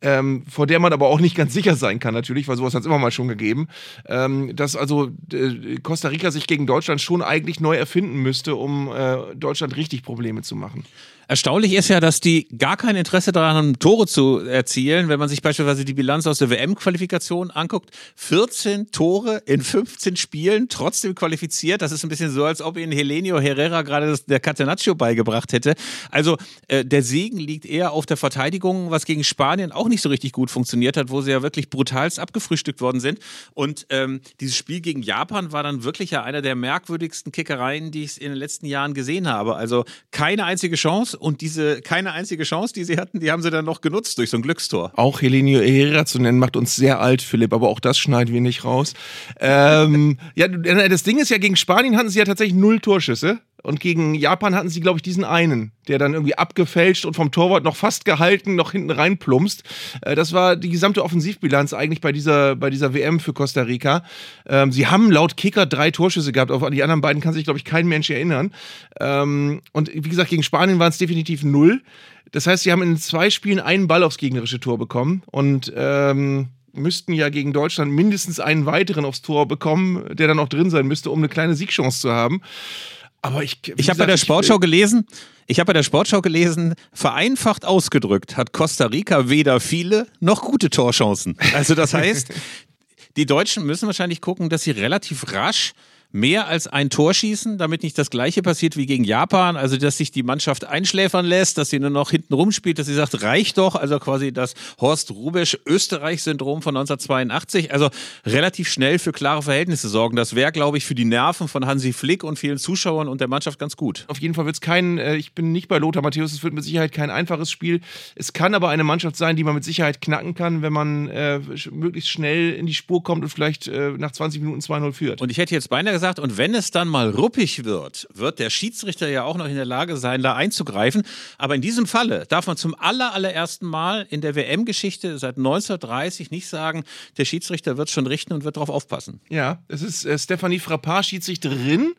S2: ähm, vor der man aber auch nicht ganz sicher sein kann, natürlich, weil sowas hat es immer mal schon gegeben, ähm, dass also äh, Costa Rica sich gegen Deutschland schon eigentlich neu erfinden müsste, um äh, Deutschland richtig Probleme zu machen.
S1: Erstaunlich ist ja, dass die gar kein Interesse daran haben, Tore zu erzielen. Wenn man sich beispielsweise die Bilanz aus der WM-Qualifikation anguckt, 14 Tore in 15 Spielen, trotzdem qualifiziert. Das ist ein bisschen so, als ob ihnen Helenio Herrera gerade das, der Catenaccio beigebracht hätte. Also äh, der Segen liegt eher auf der Verteidigung, was gegen Spanien auch nicht so richtig gut funktioniert hat, wo sie ja wirklich brutalst abgefrühstückt worden sind. Und ähm, dieses Spiel gegen Japan war dann wirklich ja einer der merkwürdigsten Kickereien, die ich in den letzten Jahren gesehen habe. Also keine einzige Chance und diese keine einzige Chance, die sie hatten, die haben sie dann noch genutzt durch so ein Glückstor.
S2: Auch Helenio Herrera zu nennen, macht uns sehr alt, Philipp, aber auch das schneiden wir nicht raus. ähm, <laughs> ja, das Ding ist ja, gegen Spanien hatten sie ja tatsächlich null Torschüsse. Und gegen Japan hatten sie, glaube ich, diesen einen, der dann irgendwie abgefälscht und vom Torwart noch fast gehalten, noch hinten reinplumpst. Äh, das war die gesamte Offensivbilanz eigentlich bei dieser, bei dieser WM für Costa Rica. Ähm, sie haben laut Kicker drei Torschüsse gehabt. Auf die anderen beiden kann sich, glaube ich, kein Mensch erinnern. Ähm, und wie gesagt, gegen Spanien waren es definitiv null. Das heißt, sie haben in zwei Spielen einen Ball aufs gegnerische Tor bekommen. Und ähm, müssten ja gegen Deutschland mindestens einen weiteren aufs Tor bekommen, der dann auch drin sein müsste, um eine kleine Siegchance zu haben. Aber ich,
S1: ich habe bei der Sportschau gelesen, ich habe bei der Sportschau gelesen, vereinfacht ausgedrückt hat Costa Rica weder viele noch gute Torchancen. Also das heißt, <laughs> die Deutschen müssen wahrscheinlich gucken, dass sie relativ rasch mehr als ein Tor schießen, damit nicht das gleiche passiert wie gegen Japan, also dass sich die Mannschaft einschläfern lässt, dass sie nur noch hinten rumspielt, dass sie sagt, reicht doch, also quasi das Horst Rubesch Österreich-Syndrom von 1982, also relativ schnell für klare Verhältnisse sorgen. Das wäre, glaube ich, für die Nerven von Hansi Flick und vielen Zuschauern und der Mannschaft ganz gut.
S2: Auf jeden Fall wird es kein, äh, ich bin nicht bei Lothar Matthäus, es wird mit Sicherheit kein einfaches Spiel. Es kann aber eine Mannschaft sein, die man mit Sicherheit knacken kann, wenn man äh, möglichst schnell in die Spur kommt und vielleicht äh, nach 20 Minuten 2-0 führt.
S1: Und ich hätte jetzt beinahe gesagt, gesagt, und wenn es dann mal ruppig wird, wird der Schiedsrichter ja auch noch in der Lage sein, da einzugreifen. Aber in diesem Falle darf man zum aller, allerersten Mal in der WM-Geschichte seit 1930 nicht sagen, der Schiedsrichter wird schon richten und wird darauf aufpassen.
S2: Ja, es ist äh, Stephanie Frappard, Schiedsrichterin,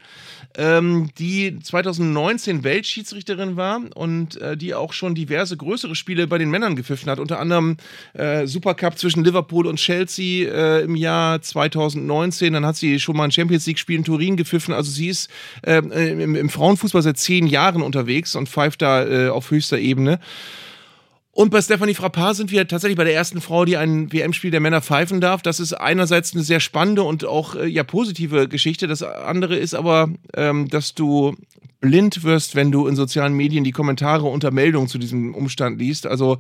S2: ähm, die 2019 Weltschiedsrichterin war und äh, die auch schon diverse größere Spiele bei den Männern gepfiffen hat. Unter anderem äh, Supercup zwischen Liverpool und Chelsea äh, im Jahr 2019. Dann hat sie schon mal ein Champions League-Spiel in Turin gepfiffen. Also sie ist äh, im, im, Frauenfußball seit zehn Jahren unterwegs und pfeift da äh, auf höchster Ebene. Und bei Stephanie Frappard sind wir tatsächlich bei der ersten Frau, die ein WM-Spiel der Männer pfeifen darf. Das ist einerseits eine sehr spannende und auch äh, ja positive Geschichte. Das andere ist aber, ähm, dass du blind wirst, wenn du in sozialen Medien die Kommentare unter Meldungen zu diesem Umstand liest. Also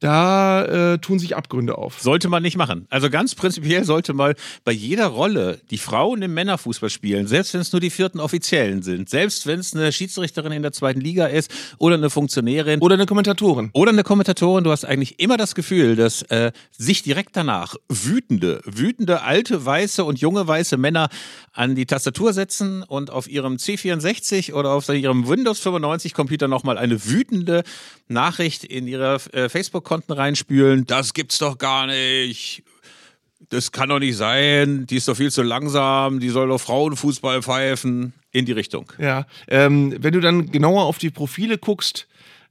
S2: da äh, tun sich Abgründe auf.
S1: Sollte man nicht machen. Also ganz prinzipiell sollte mal bei jeder Rolle, die Frauen im Männerfußball spielen, selbst wenn es nur die vierten Offiziellen sind, selbst wenn es eine Schiedsrichterin in der zweiten Liga ist oder eine Funktionärin.
S2: Oder eine Kommentatorin.
S1: Oder eine Kommentatorin, du hast eigentlich immer das Gefühl, dass äh, sich direkt danach wütende, wütende alte weiße und junge weiße Männer an die Tastatur setzen und auf ihrem C64 oder auf ihrem Windows 95 Computer nochmal eine wütende Nachricht in ihre äh, Facebook-Konten reinspülen. Das gibt's doch gar nicht. Das kann doch nicht sein. Die ist doch viel zu langsam. Die soll doch Frauenfußball pfeifen. In die Richtung.
S2: Ja. Ähm, wenn du dann genauer auf die Profile guckst,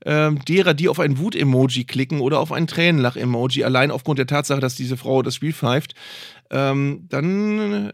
S2: ähm, derer, die auf ein Wut-Emoji klicken oder auf ein Tränenlach-Emoji, allein aufgrund der Tatsache, dass diese Frau das Spiel pfeift, ähm, dann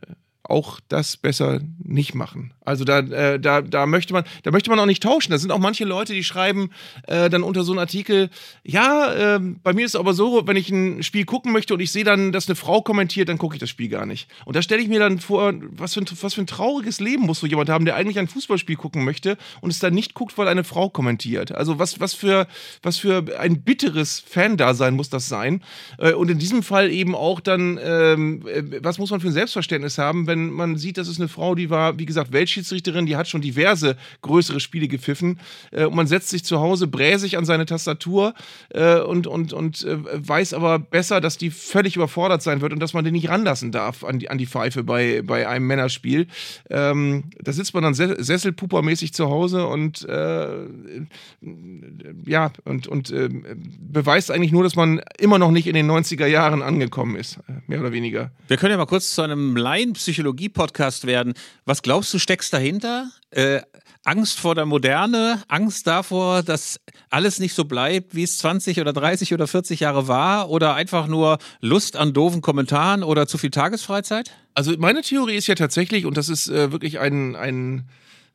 S2: auch das besser nicht machen. Also da, äh, da, da möchte man, da möchte man auch nicht tauschen. Da sind auch manche Leute, die schreiben äh, dann unter so einem Artikel, ja, äh, bei mir ist es aber so, wenn ich ein Spiel gucken möchte und ich sehe dann, dass eine Frau kommentiert, dann gucke ich das Spiel gar nicht. Und da stelle ich mir dann vor, was für, ein, was für ein trauriges Leben muss so jemand haben, der eigentlich ein Fußballspiel gucken möchte und es dann nicht guckt, weil eine Frau kommentiert. Also was, was für, was für ein bitteres Fan-Dasein muss das sein. Äh, und in diesem Fall eben auch dann, ähm, äh, was muss man für ein Selbstverständnis haben, wenn wenn man sieht, das ist eine Frau, die war, wie gesagt, Weltschiedsrichterin, die hat schon diverse größere Spiele gepfiffen. Äh, und man setzt sich zu Hause bräsig an seine Tastatur äh, und, und, und äh, weiß aber besser, dass die völlig überfordert sein wird und dass man den nicht ranlassen darf an die, an die Pfeife bei, bei einem Männerspiel. Ähm, da sitzt man dann sesselpupermäßig zu Hause und äh, ja, und, und äh, beweist eigentlich nur, dass man immer noch nicht in den 90er Jahren angekommen ist, äh, mehr oder weniger.
S1: Wir können ja mal kurz zu einem Laienpsychologen Psychologie-Podcast werden. Was glaubst du, steckst dahinter? Äh, Angst vor der Moderne, Angst davor, dass alles nicht so bleibt, wie es 20 oder 30 oder 40 Jahre war? Oder einfach nur Lust an doofen Kommentaren oder zu viel Tagesfreizeit?
S2: Also meine Theorie ist ja tatsächlich, und das ist äh, wirklich ein, ein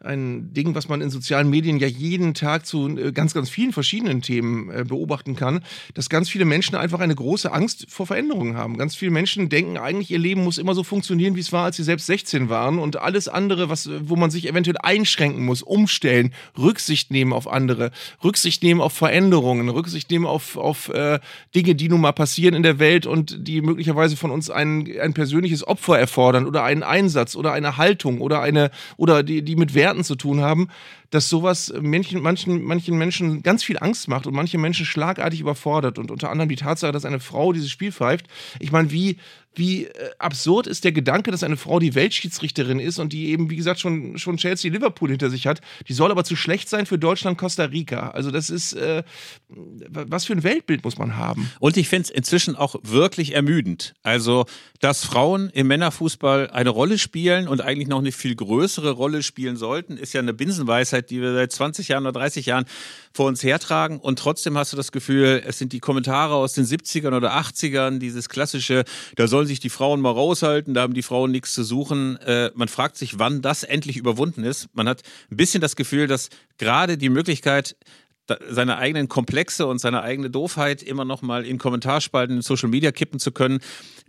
S2: ein Ding, was man in sozialen Medien ja jeden Tag zu äh, ganz, ganz vielen verschiedenen Themen äh, beobachten kann, dass ganz viele Menschen einfach eine große Angst vor Veränderungen haben. Ganz viele Menschen denken eigentlich, ihr Leben muss immer so funktionieren, wie es war, als sie selbst 16 waren und alles andere, was, wo man sich eventuell einschränken muss, umstellen, Rücksicht nehmen auf andere, Rücksicht nehmen auf Veränderungen, Rücksicht nehmen auf, auf äh, Dinge, die nun mal passieren in der Welt und die möglicherweise von uns ein, ein persönliches Opfer erfordern oder einen Einsatz oder eine Haltung oder eine oder die, die mit Wert Werten zu tun haben, dass sowas manchen, manchen, manchen Menschen ganz viel Angst macht und manche Menschen schlagartig überfordert. Und unter anderem die Tatsache, dass eine Frau dieses Spiel pfeift. Ich meine, wie, wie äh, absurd ist der Gedanke, dass eine Frau die Weltschiedsrichterin ist und die eben, wie gesagt, schon, schon Chelsea Liverpool hinter sich hat. Die soll aber zu schlecht sein für Deutschland Costa Rica. Also das ist, äh, was für ein Weltbild muss man haben?
S1: Und ich finde es inzwischen auch wirklich ermüdend. Also, dass Frauen im Männerfußball eine Rolle spielen und eigentlich noch eine viel größere Rolle spielen sollten, ist ja eine Binsenweisheit, die wir seit 20 Jahren oder 30 Jahren vor uns hertragen. Und trotzdem hast du das Gefühl, es sind die Kommentare aus den 70ern oder 80ern, dieses klassische, da soll sollen sich die Frauen mal raushalten, da haben die Frauen nichts zu suchen. Äh, man fragt sich, wann das endlich überwunden ist. Man hat ein bisschen das Gefühl, dass gerade die Möglichkeit, seine eigenen Komplexe und seine eigene Doofheit immer noch mal in Kommentarspalten in Social Media kippen zu können,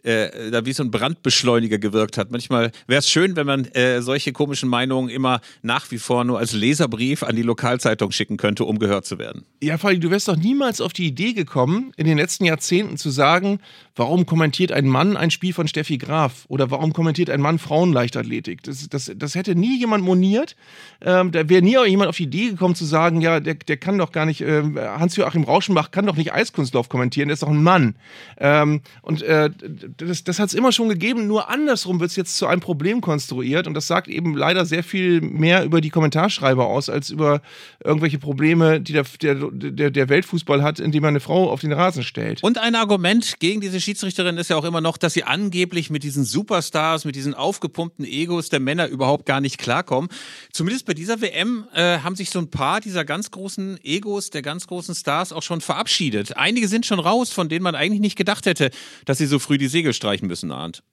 S1: äh, da wie so ein Brandbeschleuniger gewirkt hat. Manchmal wäre es schön, wenn man äh, solche komischen Meinungen immer nach wie vor nur als Leserbrief an die Lokalzeitung schicken könnte, um gehört zu werden.
S2: Ja, Fadi, du wärst doch niemals auf die Idee gekommen, in den letzten Jahrzehnten zu sagen, warum kommentiert ein Mann ein Spiel von Steffi Graf oder warum kommentiert ein Mann Frauenleichtathletik? Das, das, das hätte nie jemand moniert. Ähm, da wäre nie auch jemand auf die Idee gekommen zu sagen, ja, der, der kann doch doch gar nicht, äh, Hans-Joachim Rauschenbach kann doch nicht Eiskunstlauf kommentieren, der ist doch ein Mann. Ähm, und äh, das, das hat es immer schon gegeben, nur andersrum wird es jetzt zu einem Problem konstruiert und das sagt eben leider sehr viel mehr über die Kommentarschreiber aus, als über irgendwelche Probleme, die der, der, der, der Weltfußball hat, indem man eine Frau auf den Rasen stellt.
S1: Und ein Argument gegen diese Schiedsrichterin ist ja auch immer noch, dass sie angeblich mit diesen Superstars, mit diesen aufgepumpten Egos der Männer überhaupt gar nicht klarkommen. Zumindest bei dieser WM äh, haben sich so ein paar dieser ganz großen Egos, der ganz großen Stars auch schon verabschiedet. Einige sind schon raus, von denen man eigentlich nicht gedacht hätte, dass sie so früh die Segel streichen müssen, Arndt.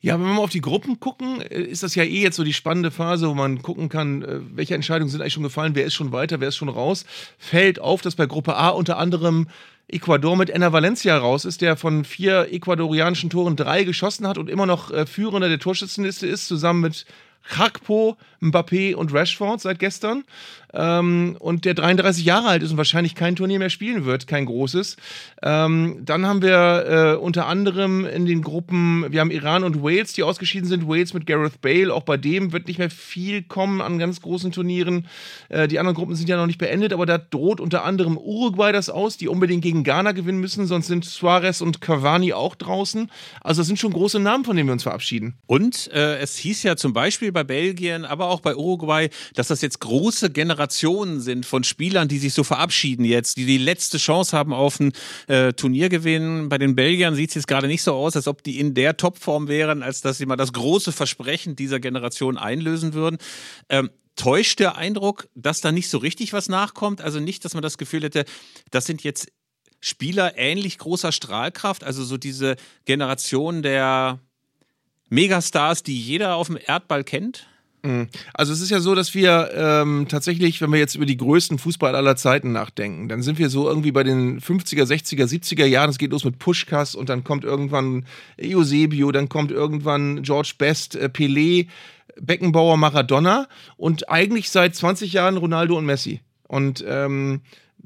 S2: Ja, wenn wir mal auf die Gruppen gucken, äh, ist das ja eh jetzt so die spannende Phase, wo man gucken kann, äh, welche Entscheidungen sind eigentlich schon gefallen, wer ist schon weiter, wer ist schon raus. Fällt auf, dass bei Gruppe A unter anderem Ecuador mit Enna Valencia raus ist, der von vier ecuadorianischen Toren drei geschossen hat und immer noch äh, Führender der Torschützenliste ist, zusammen mit Hakpo, Mbappé und Rashford seit gestern. Ähm, und der 33 Jahre alt ist und wahrscheinlich kein Turnier mehr spielen wird, kein großes. Ähm, dann haben wir äh, unter anderem in den Gruppen, wir haben Iran und Wales, die ausgeschieden sind. Wales mit Gareth Bale, auch bei dem wird nicht mehr viel kommen an ganz großen Turnieren. Äh, die anderen Gruppen sind ja noch nicht beendet, aber da droht unter anderem Uruguay das aus, die unbedingt gegen Ghana gewinnen müssen, sonst sind Suarez und Cavani auch draußen. Also das sind schon große Namen, von denen wir uns verabschieden.
S1: Und äh, es hieß ja zum Beispiel bei Belgien, aber auch bei Uruguay, dass das jetzt große Generationen sind von Spielern, die sich so verabschieden jetzt, die die letzte Chance haben auf ein äh, Turniergewinn. Bei den Belgiern sieht es jetzt gerade nicht so aus, als ob die in der Topform wären, als dass sie mal das große Versprechen dieser Generation einlösen würden. Ähm, täuscht der Eindruck, dass da nicht so richtig was nachkommt? Also nicht, dass man das Gefühl hätte, das sind jetzt Spieler ähnlich großer Strahlkraft, also so diese Generation der Megastars, die jeder auf dem Erdball kennt?
S2: Mhm. Also es ist ja so, dass wir ähm, tatsächlich, wenn wir jetzt über die größten Fußball aller Zeiten nachdenken, dann sind wir so irgendwie bei den 50er, 60er, 70er Jahren. Es geht los mit Pushkas und dann kommt irgendwann Eusebio, dann kommt irgendwann George Best, äh, Pelé, Beckenbauer, Maradona und eigentlich seit 20 Jahren Ronaldo und Messi. Und ähm,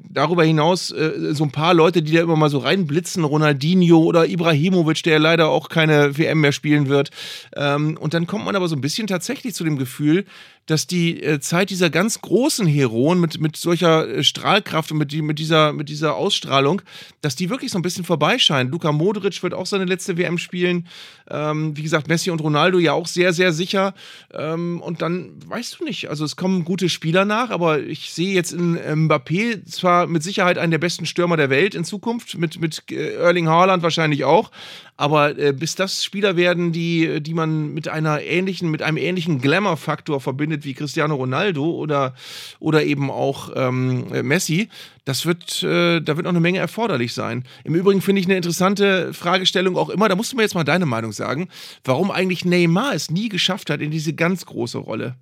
S2: darüber hinaus äh, so ein paar Leute, die da immer mal so reinblitzen, Ronaldinho oder Ibrahimovic, der leider auch keine WM mehr spielen wird. Ähm, und dann kommt man aber so ein bisschen tatsächlich zu dem Gefühl, dass die äh, Zeit dieser ganz großen Heroen mit, mit solcher äh, Strahlkraft und mit, die, mit, dieser, mit dieser Ausstrahlung, dass die wirklich so ein bisschen vorbeischeinen. Luka Modric wird auch seine letzte WM spielen. Ähm, wie gesagt, Messi und Ronaldo ja auch sehr, sehr sicher. Ähm, und dann weißt du nicht. Also es kommen gute Spieler nach, aber ich sehe jetzt in Mbappé zwar mit Sicherheit einen der besten Stürmer der Welt in Zukunft, mit, mit äh, Erling Haaland wahrscheinlich auch. Aber äh, bis das Spieler werden, die, die man mit einer ähnlichen, mit einem ähnlichen Glamour-Faktor verbindet wie Cristiano Ronaldo oder, oder eben auch ähm, Messi, das wird, äh, da wird noch eine Menge erforderlich sein. Im Übrigen finde ich eine interessante Fragestellung auch immer, da musst du mir jetzt mal deine Meinung sagen, warum eigentlich Neymar es nie geschafft hat in diese ganz große Rolle.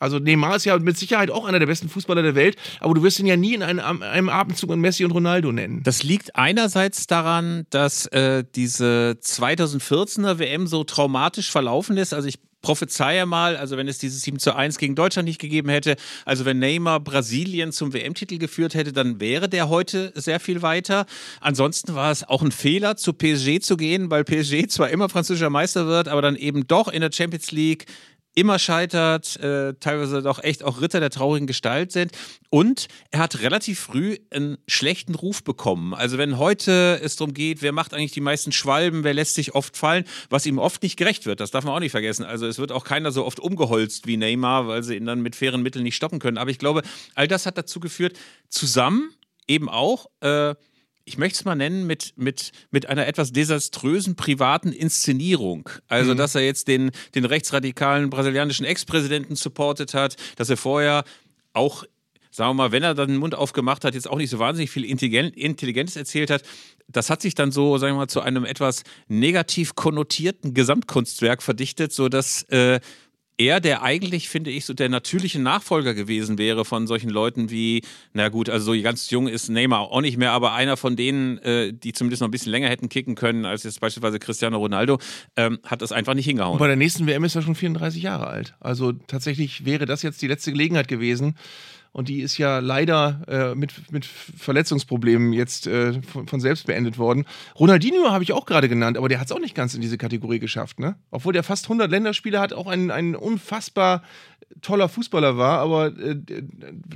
S2: Also Neymar ist ja mit Sicherheit auch einer der besten Fußballer der Welt, aber du wirst ihn ja nie in einem, einem Abendzug an Messi und Ronaldo nennen.
S1: Das liegt einerseits daran, dass äh, diese 2014er WM so traumatisch verlaufen ist. Also ich prophezeie mal, also wenn es dieses 7 zu 1 gegen Deutschland nicht gegeben hätte, also wenn Neymar Brasilien zum WM-Titel geführt hätte, dann wäre der heute sehr viel weiter. Ansonsten war es auch ein Fehler, zu PSG zu gehen, weil PSG zwar immer französischer Meister wird, aber dann eben doch in der Champions League immer scheitert, äh, teilweise doch echt auch Ritter der traurigen Gestalt sind. Und er hat relativ früh einen schlechten Ruf bekommen. Also wenn heute es darum geht, wer macht eigentlich die meisten Schwalben, wer lässt sich oft fallen, was ihm oft nicht gerecht wird, das darf man auch nicht vergessen. Also es wird auch keiner so oft umgeholzt wie Neymar, weil sie ihn dann mit fairen Mitteln nicht stoppen können. Aber ich glaube, all das hat dazu geführt, zusammen eben auch äh, ich möchte es mal nennen, mit, mit, mit einer etwas desaströsen privaten Inszenierung. Also, mhm. dass er jetzt den, den rechtsradikalen brasilianischen Ex-Präsidenten supportet hat, dass er vorher auch sagen wir mal, wenn er dann den Mund aufgemacht hat, jetzt auch nicht so wahnsinnig viel Intelligenz erzählt hat, das hat sich dann so, sagen wir mal, zu einem etwas negativ konnotierten Gesamtkunstwerk verdichtet, sodass äh, er, der eigentlich, finde ich, so der natürliche Nachfolger gewesen wäre von solchen Leuten wie, na gut, also so ganz jung ist Neymar auch nicht mehr, aber einer von denen, äh, die zumindest noch ein bisschen länger hätten kicken können als jetzt beispielsweise Cristiano Ronaldo, ähm, hat das einfach nicht hingehauen. Und
S2: bei der nächsten WM ist er schon 34 Jahre alt. Also tatsächlich wäre das jetzt die letzte Gelegenheit gewesen, und die ist ja leider äh, mit, mit Verletzungsproblemen jetzt äh, von, von, selbst beendet worden. Ronaldinho habe ich auch gerade genannt, aber der hat es auch nicht ganz in diese Kategorie geschafft. Ne? Obwohl der fast 100 Länderspiele hat, auch ein, ein unfassbar toller Fußballer war, aber äh,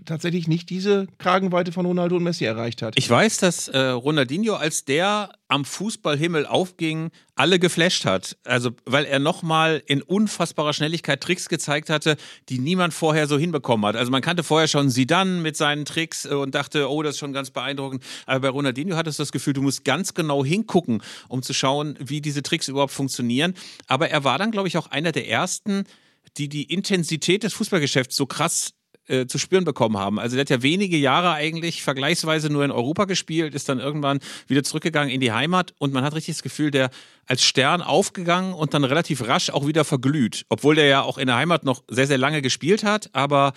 S2: tatsächlich nicht diese Kragenweite von Ronaldo und Messi erreicht hat.
S1: Ich weiß, dass äh, Ronaldinho, als der am Fußballhimmel aufging, alle geflasht hat. Also, weil er nochmal in unfassbarer Schnelligkeit Tricks gezeigt hatte, die niemand vorher so hinbekommen hat. Also, man kannte vorher schon Zidane mit seinen Tricks äh, und dachte, oh, das ist schon ganz beeindruckend. Aber bei Ronaldinho hattest du das Gefühl, du musst ganz genau hingucken, um zu schauen, wie diese Tricks überhaupt funktionieren. Aber er war dann, glaube ich, auch einer der ersten, die die Intensität des Fußballgeschäfts so krass äh, zu spüren bekommen haben. Also der hat ja wenige Jahre eigentlich vergleichsweise nur in Europa gespielt, ist dann irgendwann wieder zurückgegangen in die Heimat und man hat richtig das Gefühl, der als Stern aufgegangen und dann relativ rasch auch wieder verglüht. Obwohl der ja auch in der Heimat noch sehr, sehr lange gespielt hat, aber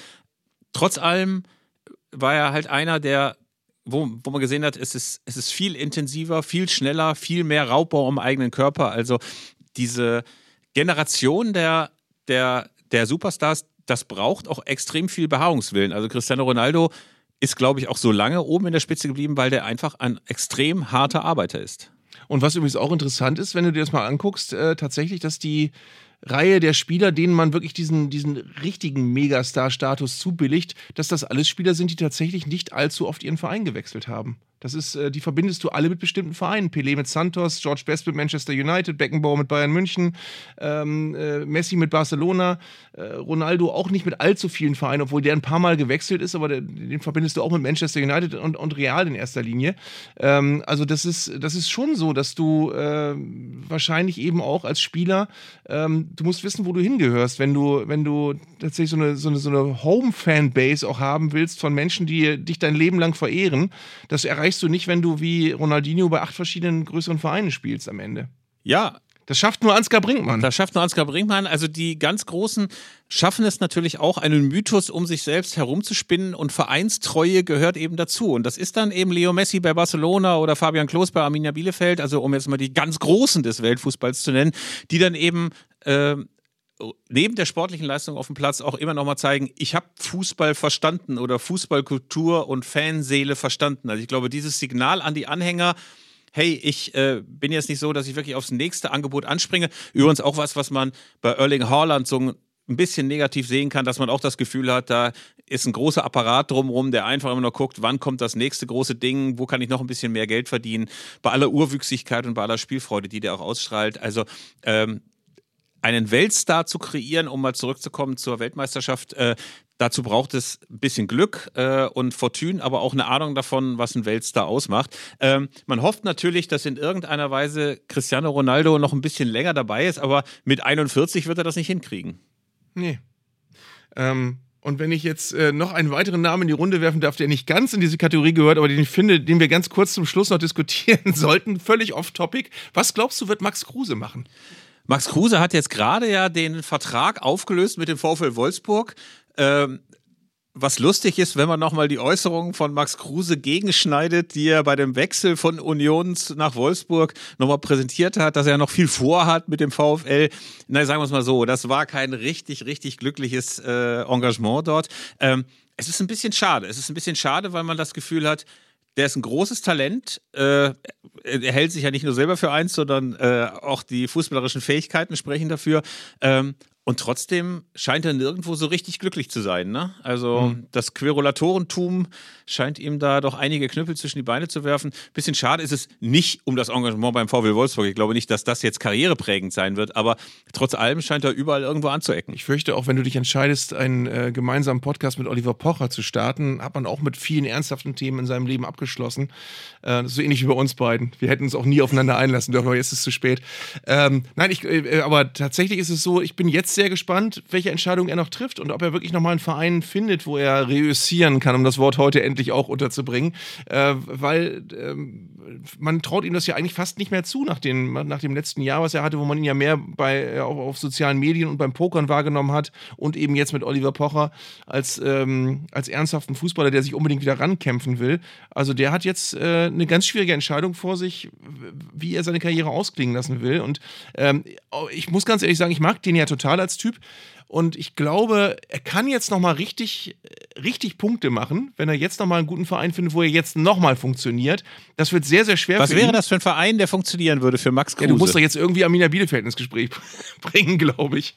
S1: trotz allem war er halt einer, der wo, wo man gesehen hat, es ist, es ist viel intensiver, viel schneller, viel mehr Raubbau am eigenen Körper. Also diese Generation der, der, der Superstars, das braucht auch extrem viel Beharrungswillen. Also Cristiano Ronaldo ist, glaube ich, auch so lange oben in der Spitze geblieben, weil der einfach ein extrem harter Arbeiter ist.
S2: Und was übrigens auch interessant ist, wenn du dir das mal anguckst, äh, tatsächlich, dass die Reihe der Spieler, denen man wirklich diesen, diesen richtigen Megastar-Status zubilligt, dass das alles Spieler sind, die tatsächlich nicht allzu oft ihren Verein gewechselt haben. Das ist, äh, die verbindest du alle mit bestimmten Vereinen. Pelé mit Santos, George Best mit Manchester United, Beckenbauer mit Bayern München, ähm, äh, Messi mit Barcelona, äh, Ronaldo auch nicht mit allzu vielen Vereinen, obwohl der ein paar Mal gewechselt ist, aber der, den verbindest du auch mit Manchester United und, und Real in erster Linie. Ähm, also das ist, das ist schon so, dass du äh, wahrscheinlich eben auch als Spieler, ähm, du musst wissen, wo du hingehörst, wenn du, wenn du tatsächlich so eine, so eine, so eine Home-Fanbase auch haben willst von Menschen, die dich dein Leben lang verehren. Das erreicht erreichst du nicht, wenn du wie Ronaldinho bei acht verschiedenen größeren Vereinen spielst am Ende.
S1: Ja,
S2: das schafft nur Ansgar Brinkmann.
S1: Das schafft nur Ansgar Brinkmann. Also die ganz Großen schaffen es natürlich auch, einen Mythos um sich selbst herumzuspinnen und Vereinstreue gehört eben dazu. Und das ist dann eben Leo Messi bei Barcelona oder Fabian Klos bei Arminia Bielefeld, also um jetzt mal die ganz Großen des Weltfußballs zu nennen, die dann eben äh, neben der sportlichen Leistung auf dem Platz auch immer noch mal zeigen, ich habe Fußball verstanden oder Fußballkultur und Fanseele verstanden. Also ich glaube, dieses Signal an die Anhänger, hey, ich äh, bin jetzt nicht so, dass ich wirklich aufs nächste Angebot anspringe. Übrigens auch was, was man bei Erling Haaland so ein bisschen negativ sehen kann, dass man auch das Gefühl hat, da ist ein großer Apparat drumherum, der einfach immer noch guckt, wann kommt das nächste große Ding, wo kann ich noch ein bisschen mehr Geld verdienen, bei aller Urwüchsigkeit und bei aller Spielfreude, die der auch ausstrahlt. Also ähm, einen Weltstar zu kreieren, um mal zurückzukommen zur Weltmeisterschaft, äh, dazu braucht es ein bisschen Glück äh, und Fortune, aber auch eine Ahnung davon, was ein Weltstar ausmacht. Ähm, man hofft natürlich, dass in irgendeiner Weise Cristiano Ronaldo noch ein bisschen länger dabei ist, aber mit 41 wird er das nicht hinkriegen.
S2: Nee. Ähm, und wenn ich jetzt äh, noch einen weiteren Namen in die Runde werfen darf, der nicht ganz in diese Kategorie gehört, aber den ich finde, den wir ganz kurz zum Schluss noch <laughs> diskutieren sollten, völlig off-topic. Was glaubst du, wird Max Kruse machen?
S1: Max Kruse hat jetzt gerade ja den Vertrag aufgelöst mit dem VfL Wolfsburg. Ähm, was lustig ist, wenn man nochmal die Äußerungen von Max Kruse gegenschneidet, die er bei dem Wechsel von Union nach Wolfsburg nochmal präsentiert hat, dass er noch viel vorhat mit dem VfL. Na, sagen wir es mal so, das war kein richtig, richtig glückliches äh, Engagement dort. Ähm, es ist ein bisschen schade. Es ist ein bisschen schade, weil man das Gefühl hat, der ist ein großes Talent. Äh, er hält sich ja nicht nur selber für eins, sondern äh, auch die fußballerischen Fähigkeiten sprechen dafür. Ähm, und trotzdem scheint er nirgendwo so richtig glücklich zu sein. Ne? Also mhm. das Querulatorentum scheint ihm da doch einige Knüppel zwischen die Beine zu werfen. Bisschen schade ist es nicht um das Engagement beim VW Wolfsburg. Ich glaube nicht, dass das jetzt karriereprägend sein wird, aber trotz allem scheint er überall irgendwo anzuecken.
S2: Ich fürchte auch, wenn du dich entscheidest, einen äh, gemeinsamen Podcast mit Oliver Pocher zu starten, hat man auch mit vielen ernsthaften Themen in seinem Leben abgeschlossen. Äh, das ist so ähnlich wie bei uns beiden. Wir hätten uns auch nie aufeinander einlassen dürfen, aber jetzt ist es zu spät. Ähm, nein, ich, äh, aber tatsächlich ist es so, ich bin jetzt sehr gespannt, welche Entscheidung er noch trifft und ob er wirklich nochmal einen Verein findet, wo er reüssieren kann, um das Wort heute endlich auch unterzubringen. Äh, weil ähm, man traut ihm das ja eigentlich fast nicht mehr zu nach, den, nach dem letzten Jahr, was er hatte, wo man ihn ja mehr bei, äh, auf, auf sozialen Medien und beim Pokern wahrgenommen hat und eben jetzt mit Oliver Pocher als, ähm, als ernsthaften Fußballer, der sich unbedingt wieder rankämpfen will. Also der hat jetzt äh, eine ganz schwierige Entscheidung vor sich, wie er seine Karriere ausklingen lassen will. Und ähm, ich muss ganz ehrlich sagen, ich mag den ja total als Schicksalstyp. Und ich glaube, er kann jetzt nochmal richtig, richtig Punkte machen, wenn er jetzt nochmal einen guten Verein findet, wo er jetzt nochmal funktioniert. Das wird sehr, sehr schwer
S1: Was wäre
S2: ihn.
S1: das für ein Verein, der funktionieren würde für Max Kruse?
S2: Ja, du musst doch jetzt irgendwie Amina Bielefeld ins Gespräch <laughs> bringen, glaube ich.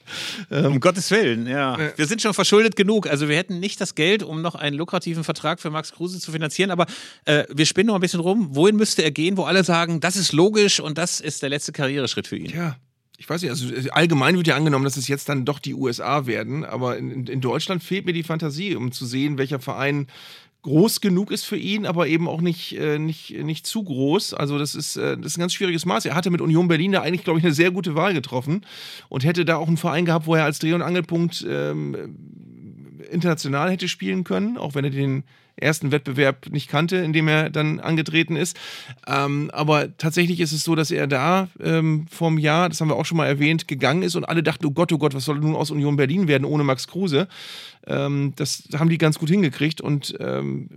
S1: Um Gottes Willen, ja. Wir sind schon verschuldet genug. Also wir hätten nicht das Geld, um noch einen lukrativen Vertrag für Max Kruse zu finanzieren. Aber äh, wir spinnen noch ein bisschen rum. Wohin müsste er gehen, wo alle sagen, das ist logisch und das ist der letzte Karriereschritt für ihn?
S2: Ja. Ich weiß nicht, also allgemein wird ja angenommen, dass es jetzt dann doch die USA werden, aber in, in Deutschland fehlt mir die Fantasie, um zu sehen, welcher Verein groß genug ist für ihn, aber eben auch nicht, äh, nicht, nicht zu groß. Also das ist, äh, das ist ein ganz schwieriges Maß. Er hatte mit Union Berlin da eigentlich, glaube ich, eine sehr gute Wahl getroffen und hätte da auch einen Verein gehabt, wo er als Dreh- und Angelpunkt ähm, international hätte spielen können, auch wenn er den ersten Wettbewerb nicht kannte, in dem er dann angetreten ist. Ähm, aber tatsächlich ist es so, dass er da ähm, vor einem Jahr, das haben wir auch schon mal erwähnt, gegangen ist und alle dachten, oh Gott, oh Gott, was soll nun aus Union Berlin werden ohne Max Kruse? Ähm, das haben die ganz gut hingekriegt und ähm,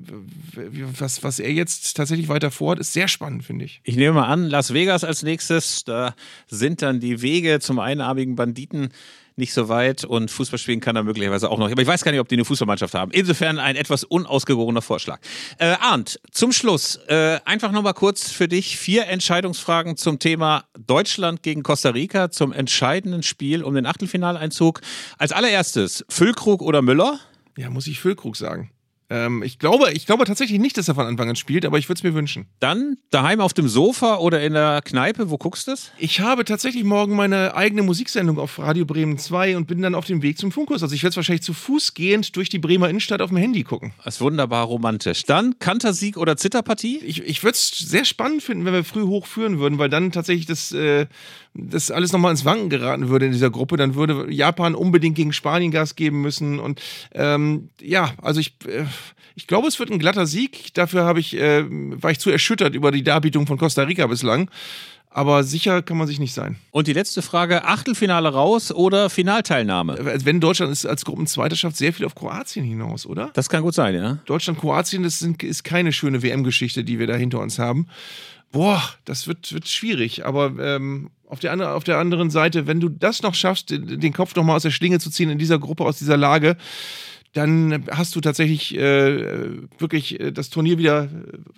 S2: was, was er jetzt tatsächlich weiter vorhat, ist sehr spannend, finde ich.
S1: Ich nehme mal an, Las Vegas als nächstes, da sind dann die Wege zum einarmigen Banditen nicht so weit und Fußball spielen kann er möglicherweise auch noch. Aber ich weiß gar nicht, ob die eine Fußballmannschaft haben. Insofern ein etwas unausgewogener Vorschlag. Äh, Arndt, zum Schluss, äh, einfach nochmal kurz für dich vier Entscheidungsfragen zum Thema Deutschland gegen Costa Rica, zum entscheidenden Spiel um den Achtelfinaleinzug. Als allererstes, Füllkrug oder Müller?
S2: Ja, muss ich Füllkrug sagen. Ähm, ich, glaube, ich glaube tatsächlich nicht, dass er von Anfang an spielt, aber ich würde es mir wünschen.
S1: Dann daheim auf dem Sofa oder in der Kneipe, wo guckst du es?
S2: Ich habe tatsächlich morgen meine eigene Musiksendung auf Radio Bremen 2 und bin dann auf dem Weg zum Funkhaus. Also ich werde es wahrscheinlich zu Fuß gehend durch die Bremer Innenstadt auf dem Handy gucken.
S1: Das ist wunderbar romantisch. Dann Kantersieg oder Zitterpartie?
S2: Ich, ich würde es sehr spannend finden, wenn wir früh hochführen würden, weil dann tatsächlich das, äh, das alles nochmal ins Wanken geraten würde in dieser Gruppe. Dann würde Japan unbedingt gegen Spanien Gas geben müssen. Und ähm, ja, also ich, äh, ich glaube, es wird ein glatter Sieg. Dafür habe ich, äh, war ich zu erschüttert über die Darbietung von Costa Rica bislang. Aber sicher kann man sich nicht sein.
S1: Und die letzte Frage: Achtelfinale raus oder Finalteilnahme?
S2: Also wenn Deutschland ist als Gruppenzweiter schafft, sehr viel auf Kroatien hinaus, oder?
S1: Das kann gut sein, ja.
S2: Deutschland-Kroatien, das sind, ist keine schöne WM-Geschichte, die wir da hinter uns haben. Boah, das wird, wird schwierig. Aber ähm, auf, der andere, auf der anderen Seite, wenn du das noch schaffst, den, den Kopf noch mal aus der Schlinge zu ziehen in dieser Gruppe, aus dieser Lage, dann hast du tatsächlich äh, wirklich äh, das Turnier wieder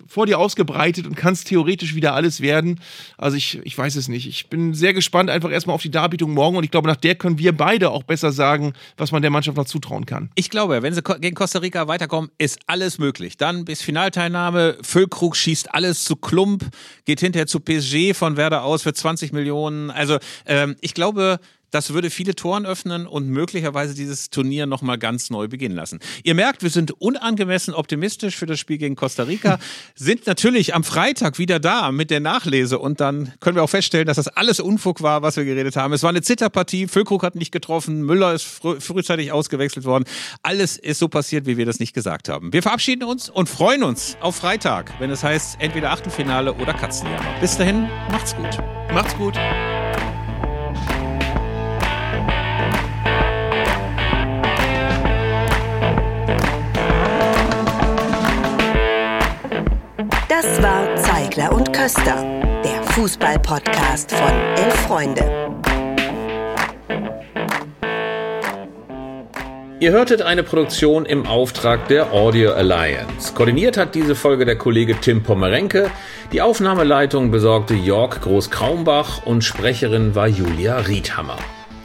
S2: vor dir ausgebreitet und kannst theoretisch wieder alles werden. Also ich, ich weiß es nicht. Ich bin sehr gespannt einfach erstmal auf die Darbietung morgen und ich glaube, nach der können wir beide auch besser sagen, was man der Mannschaft noch zutrauen kann.
S1: Ich glaube, wenn sie gegen Costa Rica weiterkommen, ist alles möglich. Dann bis Finalteilnahme, Füllkrug schießt alles zu Klump, geht hinterher zu PSG von Werder aus für 20 Millionen. Also ähm, ich glaube, das würde viele Toren öffnen und möglicherweise dieses Turnier nochmal ganz neu beginnen lassen. Ihr merkt, wir sind unangemessen optimistisch für das Spiel gegen Costa Rica, <laughs> sind natürlich am Freitag wieder da mit der Nachlese und dann können wir auch feststellen, dass das alles Unfug war, was wir geredet haben. Es war eine Zitterpartie, Füllkrug hat nicht getroffen, Müller ist frü frühzeitig ausgewechselt worden. Alles ist so passiert, wie wir das nicht gesagt haben. Wir verabschieden uns und freuen uns auf Freitag, wenn es heißt entweder Achtelfinale oder Katzenjammer. Bis dahin, macht's gut.
S2: Macht's gut.
S4: Und Köster, der Fußball-Podcast von Elf Freunde.
S1: Ihr hörtet eine Produktion im Auftrag der Audio Alliance. Koordiniert hat diese Folge der Kollege Tim Pommerenke. Die Aufnahmeleitung besorgte Jörg Groß-Kraumbach und Sprecherin war Julia Riedhammer.